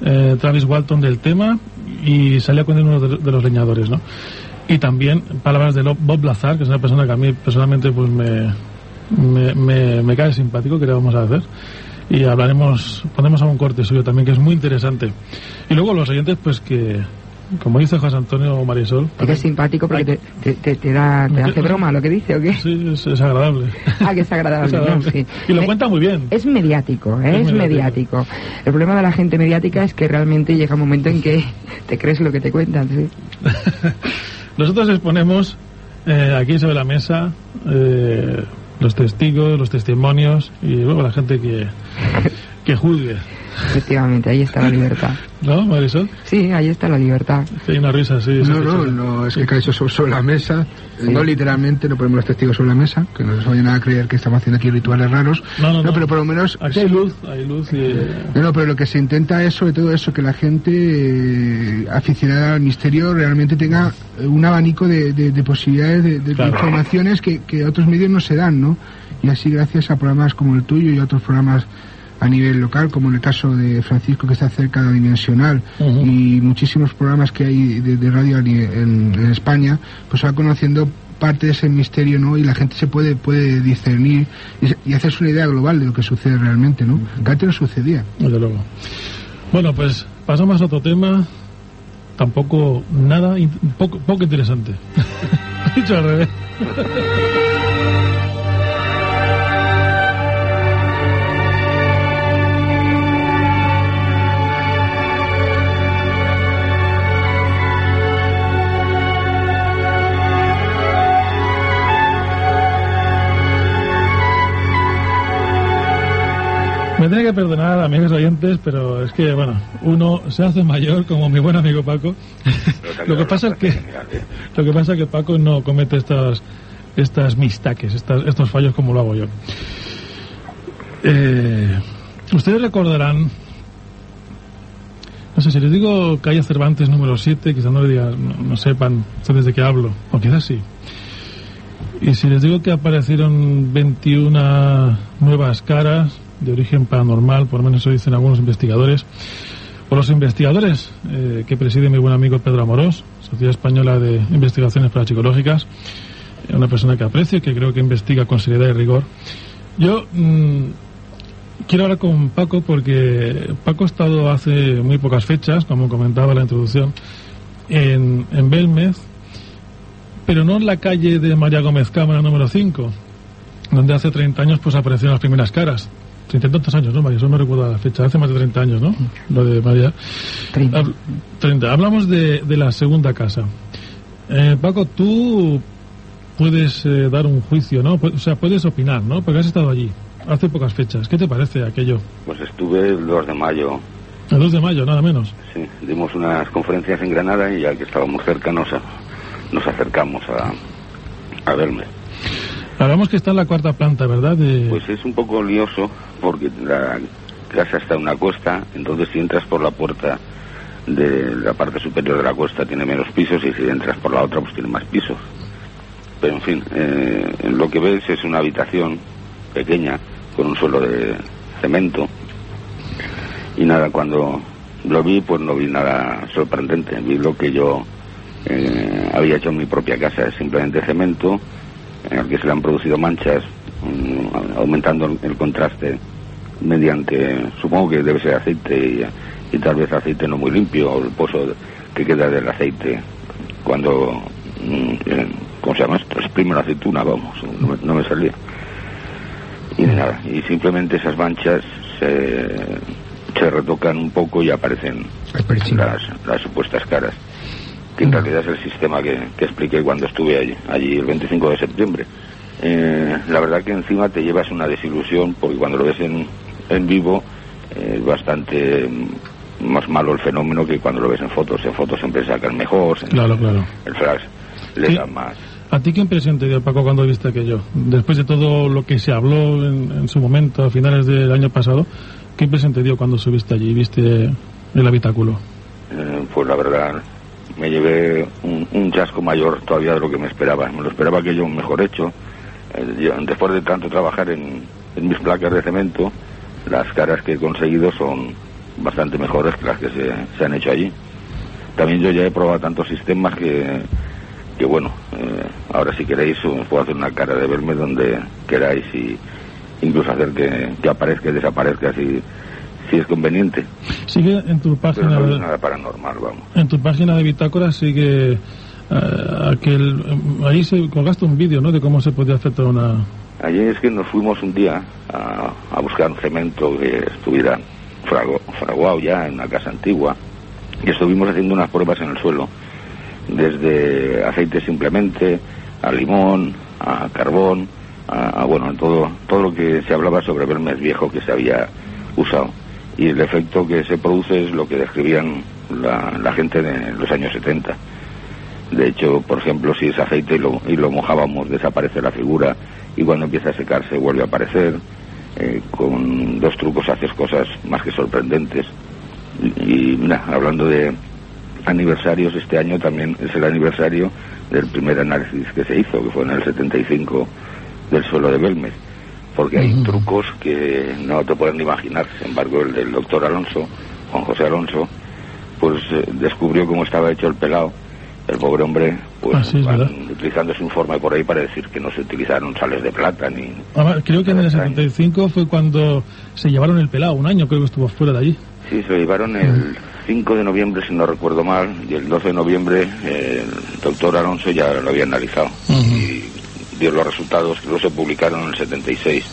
eh, Travis Walton del tema y salía con uno de, de los leñadores, ¿no? Y también palabras de Bob Lazar, que es una persona que a mí personalmente pues me, me, me, me cae simpático, que le vamos a hacer. Y hablaremos, ponemos a un corte suyo también, que es muy interesante. Y luego los oyentes, pues que, como dice José Antonio Marisol. Porque es simpático porque te, te, te, te da, te hace broma lo que dice, ¿o qué? Sí, es, es agradable. Ah, que es agradable, Es. Sí. Y lo Me- cuenta muy bien. Es mediático, ¿eh? Es es, mediático. mediático. El problema de la gente mediática es que realmente llega un momento en que te crees lo que te cuentan, ¿sí? Nosotros exponemos eh, aquí sobre la mesa eh, los testigos, los testimonios y luego la gente que, que juzgue. Efectivamente, ahí está la libertad. ¿No, Marisol? Sí, ahí está la libertad. Hay una risa así. No, no, no, es que cae eso sobre, sobre la mesa, Sí. no literalmente, no ponemos los testigos sobre la mesa, que no se vayan a creer que estamos haciendo aquí rituales raros. No, no, no. pero por lo menos... Aquí hay luz, hay luz y... No, no, pero lo que se intenta es sobre todo eso, que la gente eh, aficionada al misterio realmente tenga eh, un abanico de, de- de posibilidades, de, de- de Claro. informaciones que, que otros medios no se dan, ¿no? Y así gracias a programas como el tuyo y a otros programas a nivel local, como en el caso de Francisco que está cerca de la Dimensional Ujú. y muchísimos programas que hay de, de radio en, en España, pues va conociendo parte de ese misterio, ¿no? Y la gente se puede puede discernir y, y hacerse una idea global de lo que sucede realmente, ¿no? Que antes no sucedía. Desde luego. Bueno, pues pasamos a otro tema. Tampoco nada, poco, poco interesante. Dicho al revés. Me tiene que perdonar, amigos oyentes, pero es que, bueno, uno se hace mayor como mi buen amigo Paco. Lo que pasa es que lo que pasa es que Paco no comete estas estas mistaques, estas, estos fallos como lo hago yo. Eh, ustedes recordarán, no sé si les digo calle Cervantes número 7, quizás no le digan, no, no sepan ustedes de qué hablo, o quizás sí. Y si les digo que aparecieron 21 nuevas caras de origen paranormal, por lo menos eso dicen algunos investigadores, o los investigadores eh, que preside mi buen amigo Pedro Amorós, Sociedad Española de Investigaciones Parapsicológicas, eh, una persona que aprecio y que creo que investiga con seriedad y rigor. Yo mm, quiero hablar con Paco porque Paco ha estado hace muy pocas fechas, como comentaba en la introducción, en, en Belmez, pero no en la calle de María Gómez Cámara número 5, donde hace 30 años pues aparecieron las primeras caras. Treinta y tantos años, ¿no, María? Eso no recuerdo la fecha. Hace más de 30 años, ¿no? Lo de María. Treinta. Habl- 30. Hablamos de, de la segunda casa. Eh, Paco, tú puedes eh, dar un juicio, ¿no? O sea, puedes opinar, ¿no? Porque has estado allí hace pocas fechas. ¿Qué te parece aquello? Pues estuve el 2 de mayo, El 2 de mayo, nada menos. sí, dimos unas conferencias en Granada y ya que estábamos cerca nos, a- nos acercamos a, a verme. Hablamos que está en la cuarta planta, ¿verdad? De... Pues es un poco lioso porque la casa está en una cuesta, entonces si entras por la puerta de la parte superior de la cuesta tiene menos pisos y si entras por la otra pues tiene más pisos. Pero en fin, eh, lo que ves es una habitación pequeña con un suelo de cemento y nada, cuando lo vi pues no vi nada sorprendente, vi lo que yo eh, había hecho en mi propia casa, es simplemente cemento en el que se le han producido manchas, aumentando el, contraste mediante, supongo que debe ser aceite y, y tal vez aceite no muy limpio, o el pozo que queda del aceite cuando, mm, eh, ¿cómo se llama esto? Exprime la aceituna, vamos, no me, no me salía. Y nada, y simplemente esas manchas se, se retocan un poco y aparecen las, las supuestas caras, que en realidad es el sistema que, que expliqué cuando estuve allí, allí el 25 de septiembre. Eh, la verdad que encima te llevas una desilusión porque cuando lo ves en, en vivo eh, es bastante mm, más malo el fenómeno que cuando lo ves en fotos. En fotos siempre sacan mejor, Claro, claro. el flash le da más. ¿A ti qué impresión te dio, Paco, cuando viste aquello? Después de todo lo que se habló en, en su momento, a finales del año pasado, ¿qué impresión te dio cuando subiste allí y viste el habitáculo? Eh, pues la verdad me llevé un, un chasco mayor todavía de lo que me esperaba. Me lo esperaba que yo mejor hecho. Eh, yo, después de tanto trabajar en, en mis placas de cemento, las caras que he conseguido son bastante mejores que las que se, se han hecho allí. También yo ya he probado tantos sistemas que, que bueno, eh, ahora si queréis puedo hacer una cara de verme donde queráis y incluso hacer que, que aparezca y desaparezca si, si es conveniente. Sigue en tu Pero página no es de, nada paranormal, vamos. en tu página de bitácora sigue eh, aquel eh, ahí se colgaste un vídeo, ¿no? De cómo se podía toda una Ayer es que nos fuimos un día a, a buscar un cemento que estuviera frago- fraguado ya en una casa antigua y estuvimos haciendo unas pruebas en el suelo, desde aceite simplemente, a limón, a carbón, a, a, bueno, todo, todo lo que se hablaba sobre Belmes viejo que se había usado. Y el efecto que se produce es lo que describían la, la gente de los años 70. De hecho, por ejemplo, si es aceite y lo, y lo mojábamos, desaparece la figura y cuando empieza a secarse vuelve a aparecer. Eh, con dos trucos haces cosas más que sorprendentes. Y, y hablando de aniversarios, este año también es el aniversario del primer análisis que se hizo, que fue en el 75 del suelo de Belmez. Porque hay trucos que no te pueden imaginar. Sin embargo, el del doctor Alonso, Juan José Alonso, pues eh, descubrió cómo estaba hecho el pelado. El pobre hombre, pues Ah, sí, van utilizando su informe por ahí para decir que no se utilizaron sales de plata ni, Además, creo que en el Extraño. 75 fue cuando se llevaron el pelado, un año creo que estuvo fuera de allí. Sí, se lo llevaron el 5 de noviembre, si no recuerdo mal, y el 12 de noviembre eh, el doctor Alonso ya lo había analizado. Y dio los resultados que luego se publicaron en el 76.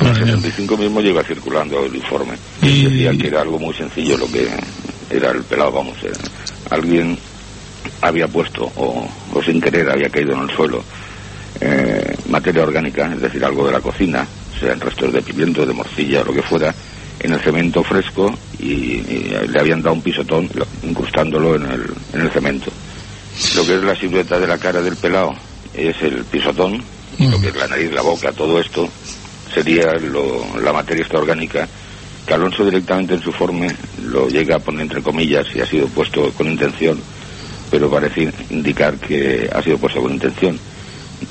En el Madre mía. 75 mismo llega circulando el informe. Y- Decía que era algo muy sencillo lo que era el pelado, vamos. alguien había puesto, o, o sin querer había caído en el suelo, eh, materia orgánica, es decir, algo de la cocina, sean restos de pimiento, de morcilla o lo que fuera, en el cemento fresco y, le habían dado un pisotón lo- incrustándolo en el, en el cemento. Lo que es la silueta de la cara del pelado es el pisotón, lo que es la nariz, la boca, todo esto sería lo- la materia esta orgánica que Alonso directamente en su forme lo llega a poner entre comillas y ha sido puesto con intención, pero parece indicar que ha sido puesto con intención.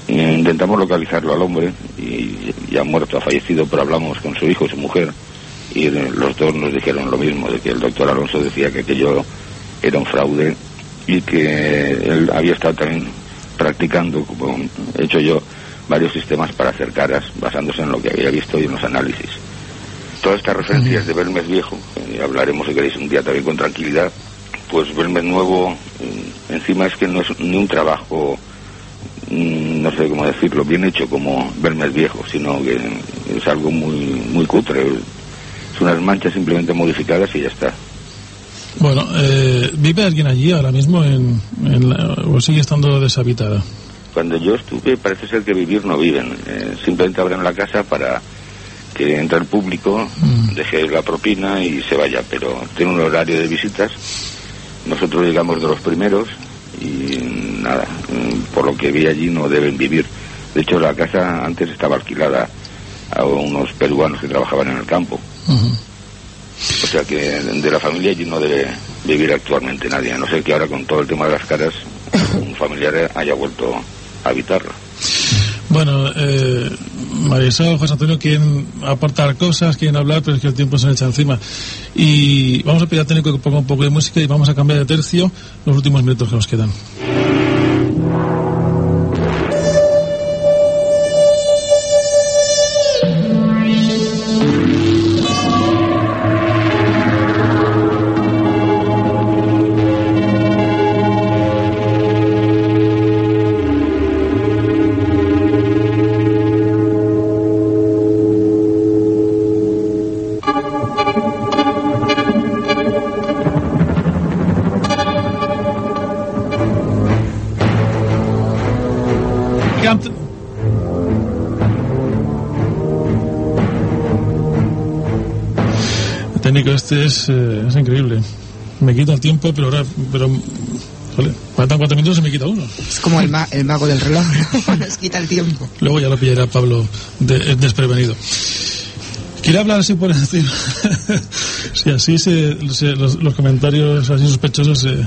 Eh, Intentamos localizarlo al hombre y ya ha muerto, ha fallecido, pero hablamos con su hijo y su mujer y eh, los dos nos dijeron lo mismo, de que el doctor Alonso decía que aquello era un fraude y que él había estado también practicando, como he hecho yo, varios sistemas para hacer caras basándose en lo que había visto y en los análisis. Todas estas referencias de Belmez Viejo, y hablaremos si queréis un día también con tranquilidad, pues Belmez Nuevo, mm, encima es que no es ni un trabajo, mm, no sé cómo decirlo, bien hecho como Belmez Viejo, sino que es algo muy, muy cutre. Es unas manchas simplemente modificadas y ya está. Bueno, eh, ¿vive alguien allí ahora mismo en, en la- o sigue estando deshabitada? Cuando yo estuve, parece ser que vivir no viven. Eh, simplemente abren la casa para que entre el público, deje la propina y se vaya. Pero tiene un horario de visitas. Nosotros llegamos de los primeros y nada, por lo que vi allí no deben vivir. De hecho, la casa antes estaba alquilada a unos peruanos que trabajaban en el campo. O sea que de la familia allí no debe vivir actualmente nadie, a no ser que ahora con todo el tema de las caras un familiar haya vuelto a habitarla. Bueno, eh, Marisol, José Antonio quieren aportar cosas, quieren hablar, pero es que el tiempo se me echa encima. Y vamos a pedir a técnico que ponga un poco de música y vamos a cambiar de tercio los últimos minutos que nos. Quedan es, eh, es increíble. Me quita el tiempo, pero ahora, pero, joder, faltan cuatro minutos y me quita uno. Es como el, ma- el mago del reloj, ¿no? Nos quita el tiempo. Luego ya lo pillará Pablo de- eh, desprevenido. Quiere hablar así por encima. si así se, se- los, los comentarios así sospechosos se,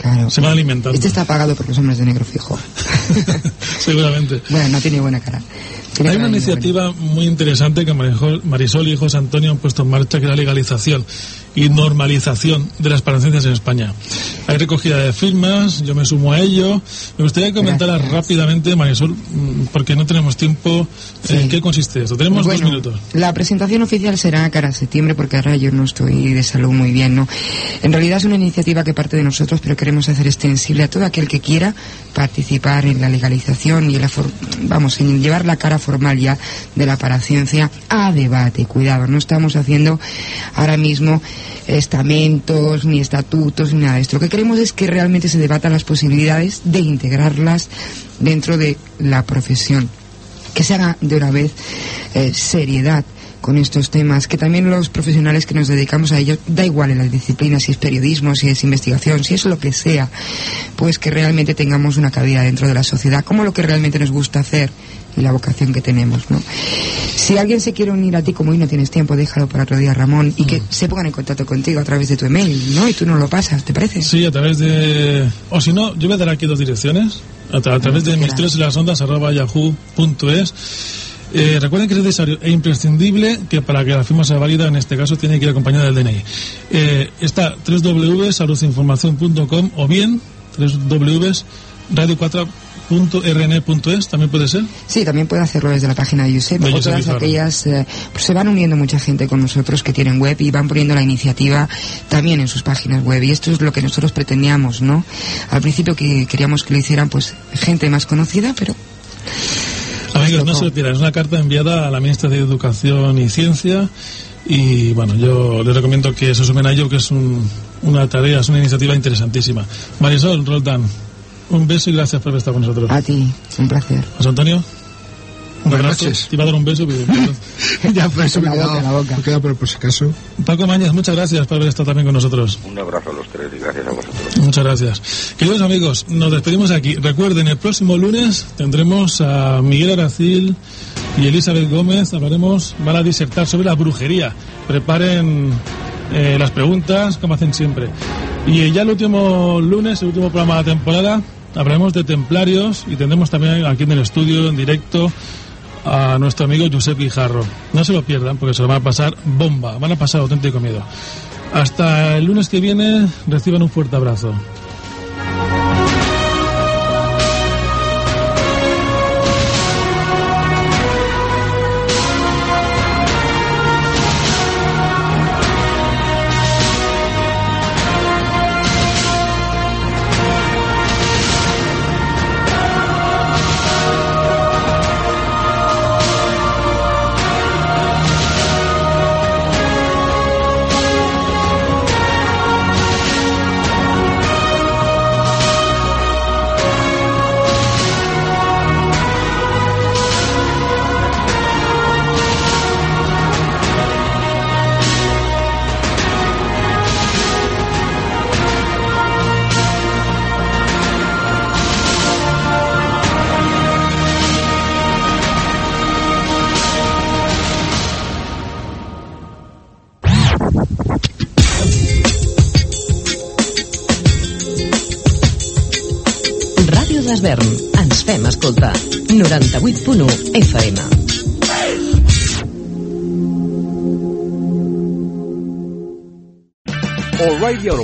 Claro. se van alimentando. Este está pagado por los hombres de negro fijo. Seguramente. Bueno, no tiene buena cara. Hay una iniciativa muy interesante que Marisol y José Antonio han puesto en marcha, que es la legalización y normalización de las parecencias en España. Hay recogida de firmas, yo me sumo a ello. Me gustaría comentar rápidamente, Marisol, porque no tenemos tiempo, en qué consiste esto. Tenemos dos minutos. La presentación oficial será cara a septiembre, porque ahora yo no estoy de salud muy bien, ¿no? En realidad es una iniciativa que parte de nosotros, pero queremos hacer extensible a todo aquel que quiera participar en la legalización y en la, vamos, en llevar la cara formal ya de la paraciencia a debate. Cuidado, no estamos haciendo ahora mismo estamentos, ni estatutos, ni nada de esto. Lo que queremos es que realmente se debatan las posibilidades de integrarlas dentro de la profesión. Que se haga de una vez eh, seriedad con estos temas, que también los profesionales que nos dedicamos a ello, da igual en las disciplinas, si es periodismo, si es investigación, si es lo que sea, pues que realmente tengamos una cabida dentro de la sociedad, como lo que realmente nos gusta hacer y la vocación que tenemos, ¿no? Si alguien se quiere unir a ti, como hoy no tienes tiempo, déjalo para otro día, Ramón, y que mm. se pongan en contacto contigo a través de tu email, ¿no? Y tú no lo pasas, ¿te parece? Sí, a través de... O si no, yo voy a dar aquí dos direcciones, a, través de misterios y las ondas arroba yahoo.es. Eh, recuerden que es necesario e imprescindible que para que la firma sea válida, en este caso, tiene que ir acompañada del DNI. Eh, está www.saludinformación.com o bien www.radio4 .rn.es también puede ser. Sí, también puede hacerlo desde la página de Yusef. De todas aquellas, eh, pues se van uniendo mucha gente con nosotros que tienen web y van poniendo la iniciativa también en sus páginas web. Y esto es lo que nosotros pretendíamos, ¿no? Al principio que queríamos que lo hicieran, pues, gente más conocida, pero Amigos, no se lo es una carta enviada a la ministra de Educación y Ciencia y bueno, yo les recomiendo que se sumen a ello, que es una tarea, es una iniciativa interesantísima. Marisol Roldán, un beso y gracias por estar con nosotros. A ti, un placer. José Antonio. Buenas noches. Te iba a dar un beso, ya, por eso me, he la boca. quedado por, por si acaso. Paco Mañas, muchas gracias por haber estado también con nosotros. Un abrazo a los tres y gracias a vosotros. Muchas gracias. Queridos amigos, nos despedimos aquí. Recuerden, el próximo lunes tendremos a Miguel Aracil y Elizabeth Gómez. Hablaremos, van a disertar sobre la brujería. Preparen eh, las preguntas, como hacen siempre. Y ya el último lunes, el último programa de la temporada, hablaremos de templarios y tendremos también aquí en el estudio, en directo, a nuestro amigo Josep Guijarro. No se lo pierdan porque se lo van a pasar bomba, van a pasar auténtico miedo. Hasta el lunes que viene, reciban un fuerte abrazo.